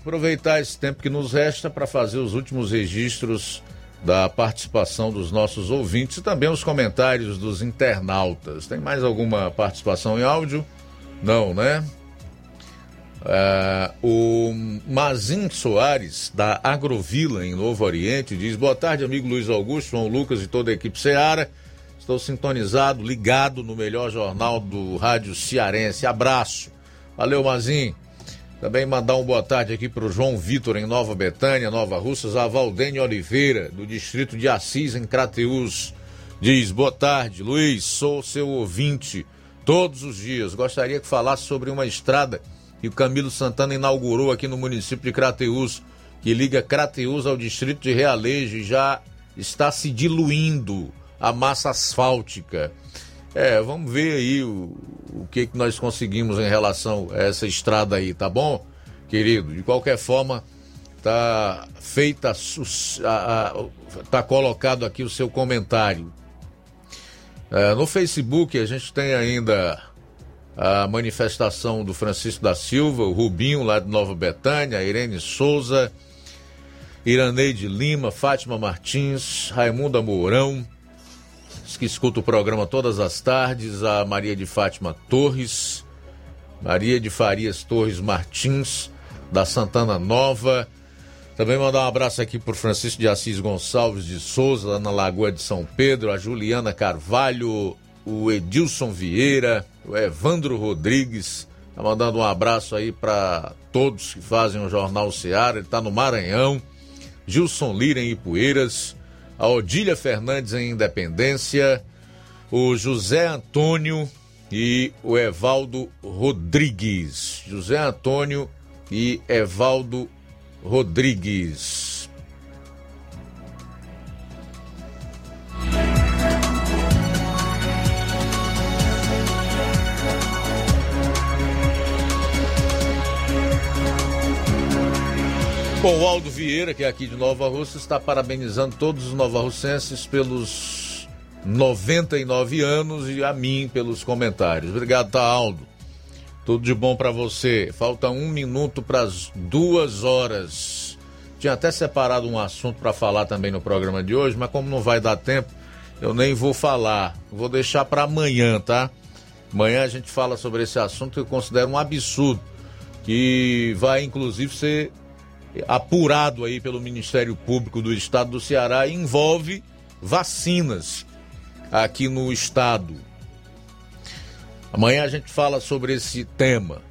Aproveitar esse tempo que nos resta para fazer os últimos registros da participação dos nossos ouvintes e também os comentários dos internautas. Tem mais alguma participação em áudio? Não, né? Uh, o Mazin Soares, da Agrovila, em Novo Oriente, diz: Boa tarde, amigo Luiz Augusto, João Lucas e toda a equipe Seara. Estou sintonizado, ligado no melhor jornal do rádio cearense. Abraço. Valeu, Mazin. Também mandar uma boa tarde aqui para o João Vitor, em Nova Betânia, Nova Russas. A Valdênia Oliveira, do distrito de Assis, em Crateus. Diz: Boa tarde, Luiz. Sou seu ouvinte todos os dias. Gostaria que falasse sobre uma estrada que o Camilo Santana inaugurou aqui no município de Crateús, que liga Crateús ao distrito de Realejo já está se diluindo a massa asfáltica. É, vamos ver aí o, o que, que nós conseguimos em relação a essa estrada aí, tá bom, querido? De qualquer forma, tá feita, tá colocado aqui o seu comentário. É, no Facebook a gente tem ainda a manifestação do Francisco da Silva, o Rubinho lá de Nova Betânia, a Irene Souza, Iraneide Lima, Fátima Martins, Raimunda Mourão, que escuta o programa todas as tardes, a Maria de Fátima Torres, Maria de Farias Torres Martins, da Santana Nova. Também mandar um abraço aqui para Francisco de Assis Gonçalves de Souza, lá na Lagoa de São Pedro, a Juliana Carvalho, o Edilson Vieira, o Evandro Rodrigues, tá mandando um abraço aí para todos que fazem o Jornal Seara, ele tá no Maranhão, Gilson Lira em Ipueiras, a Odília Fernandes em Independência, o José Antônio e o Evaldo Rodrigues. José Antônio e Evaldo Rodrigues. Bom, o Aldo Vieira, que é aqui de Nova Rússia, está parabenizando todos os novarrucenses pelos 99 anos e a mim pelos comentários. Obrigado, tá, Aldo. Tudo de bom para você. Falta um minuto para as duas horas. Tinha até separado um assunto para falar também no programa de hoje, mas como não vai dar tempo, eu nem vou falar. Vou deixar para amanhã, tá? Amanhã a gente fala sobre esse assunto que eu considero um absurdo, que vai inclusive ser apurado aí pelo Ministério Público do Estado do Ceará envolve vacinas aqui no estado. Amanhã a gente fala sobre esse tema.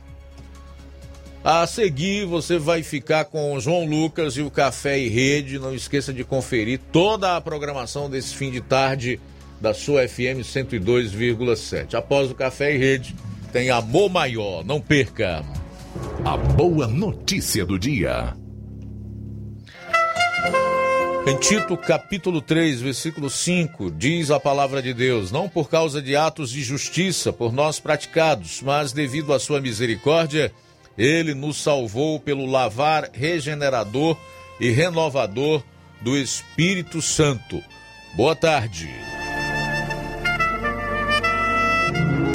A seguir, você vai ficar com o João Lucas e o Café e Rede. Não esqueça de conferir toda a programação desse fim de tarde da sua FM 102,7. Após o Café e Rede, tem Amor Maior. Não perca! A boa notícia do dia. Em Tito, capítulo 3, versículo 5, diz a palavra de Deus: Não por causa de atos de justiça por nós praticados, mas devido à sua misericórdia, ele nos salvou pelo lavar regenerador e renovador do Espírito Santo. Boa tarde.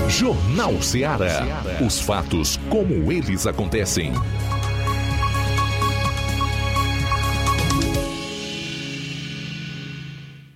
Jornal Ceará. Os fatos como eles acontecem.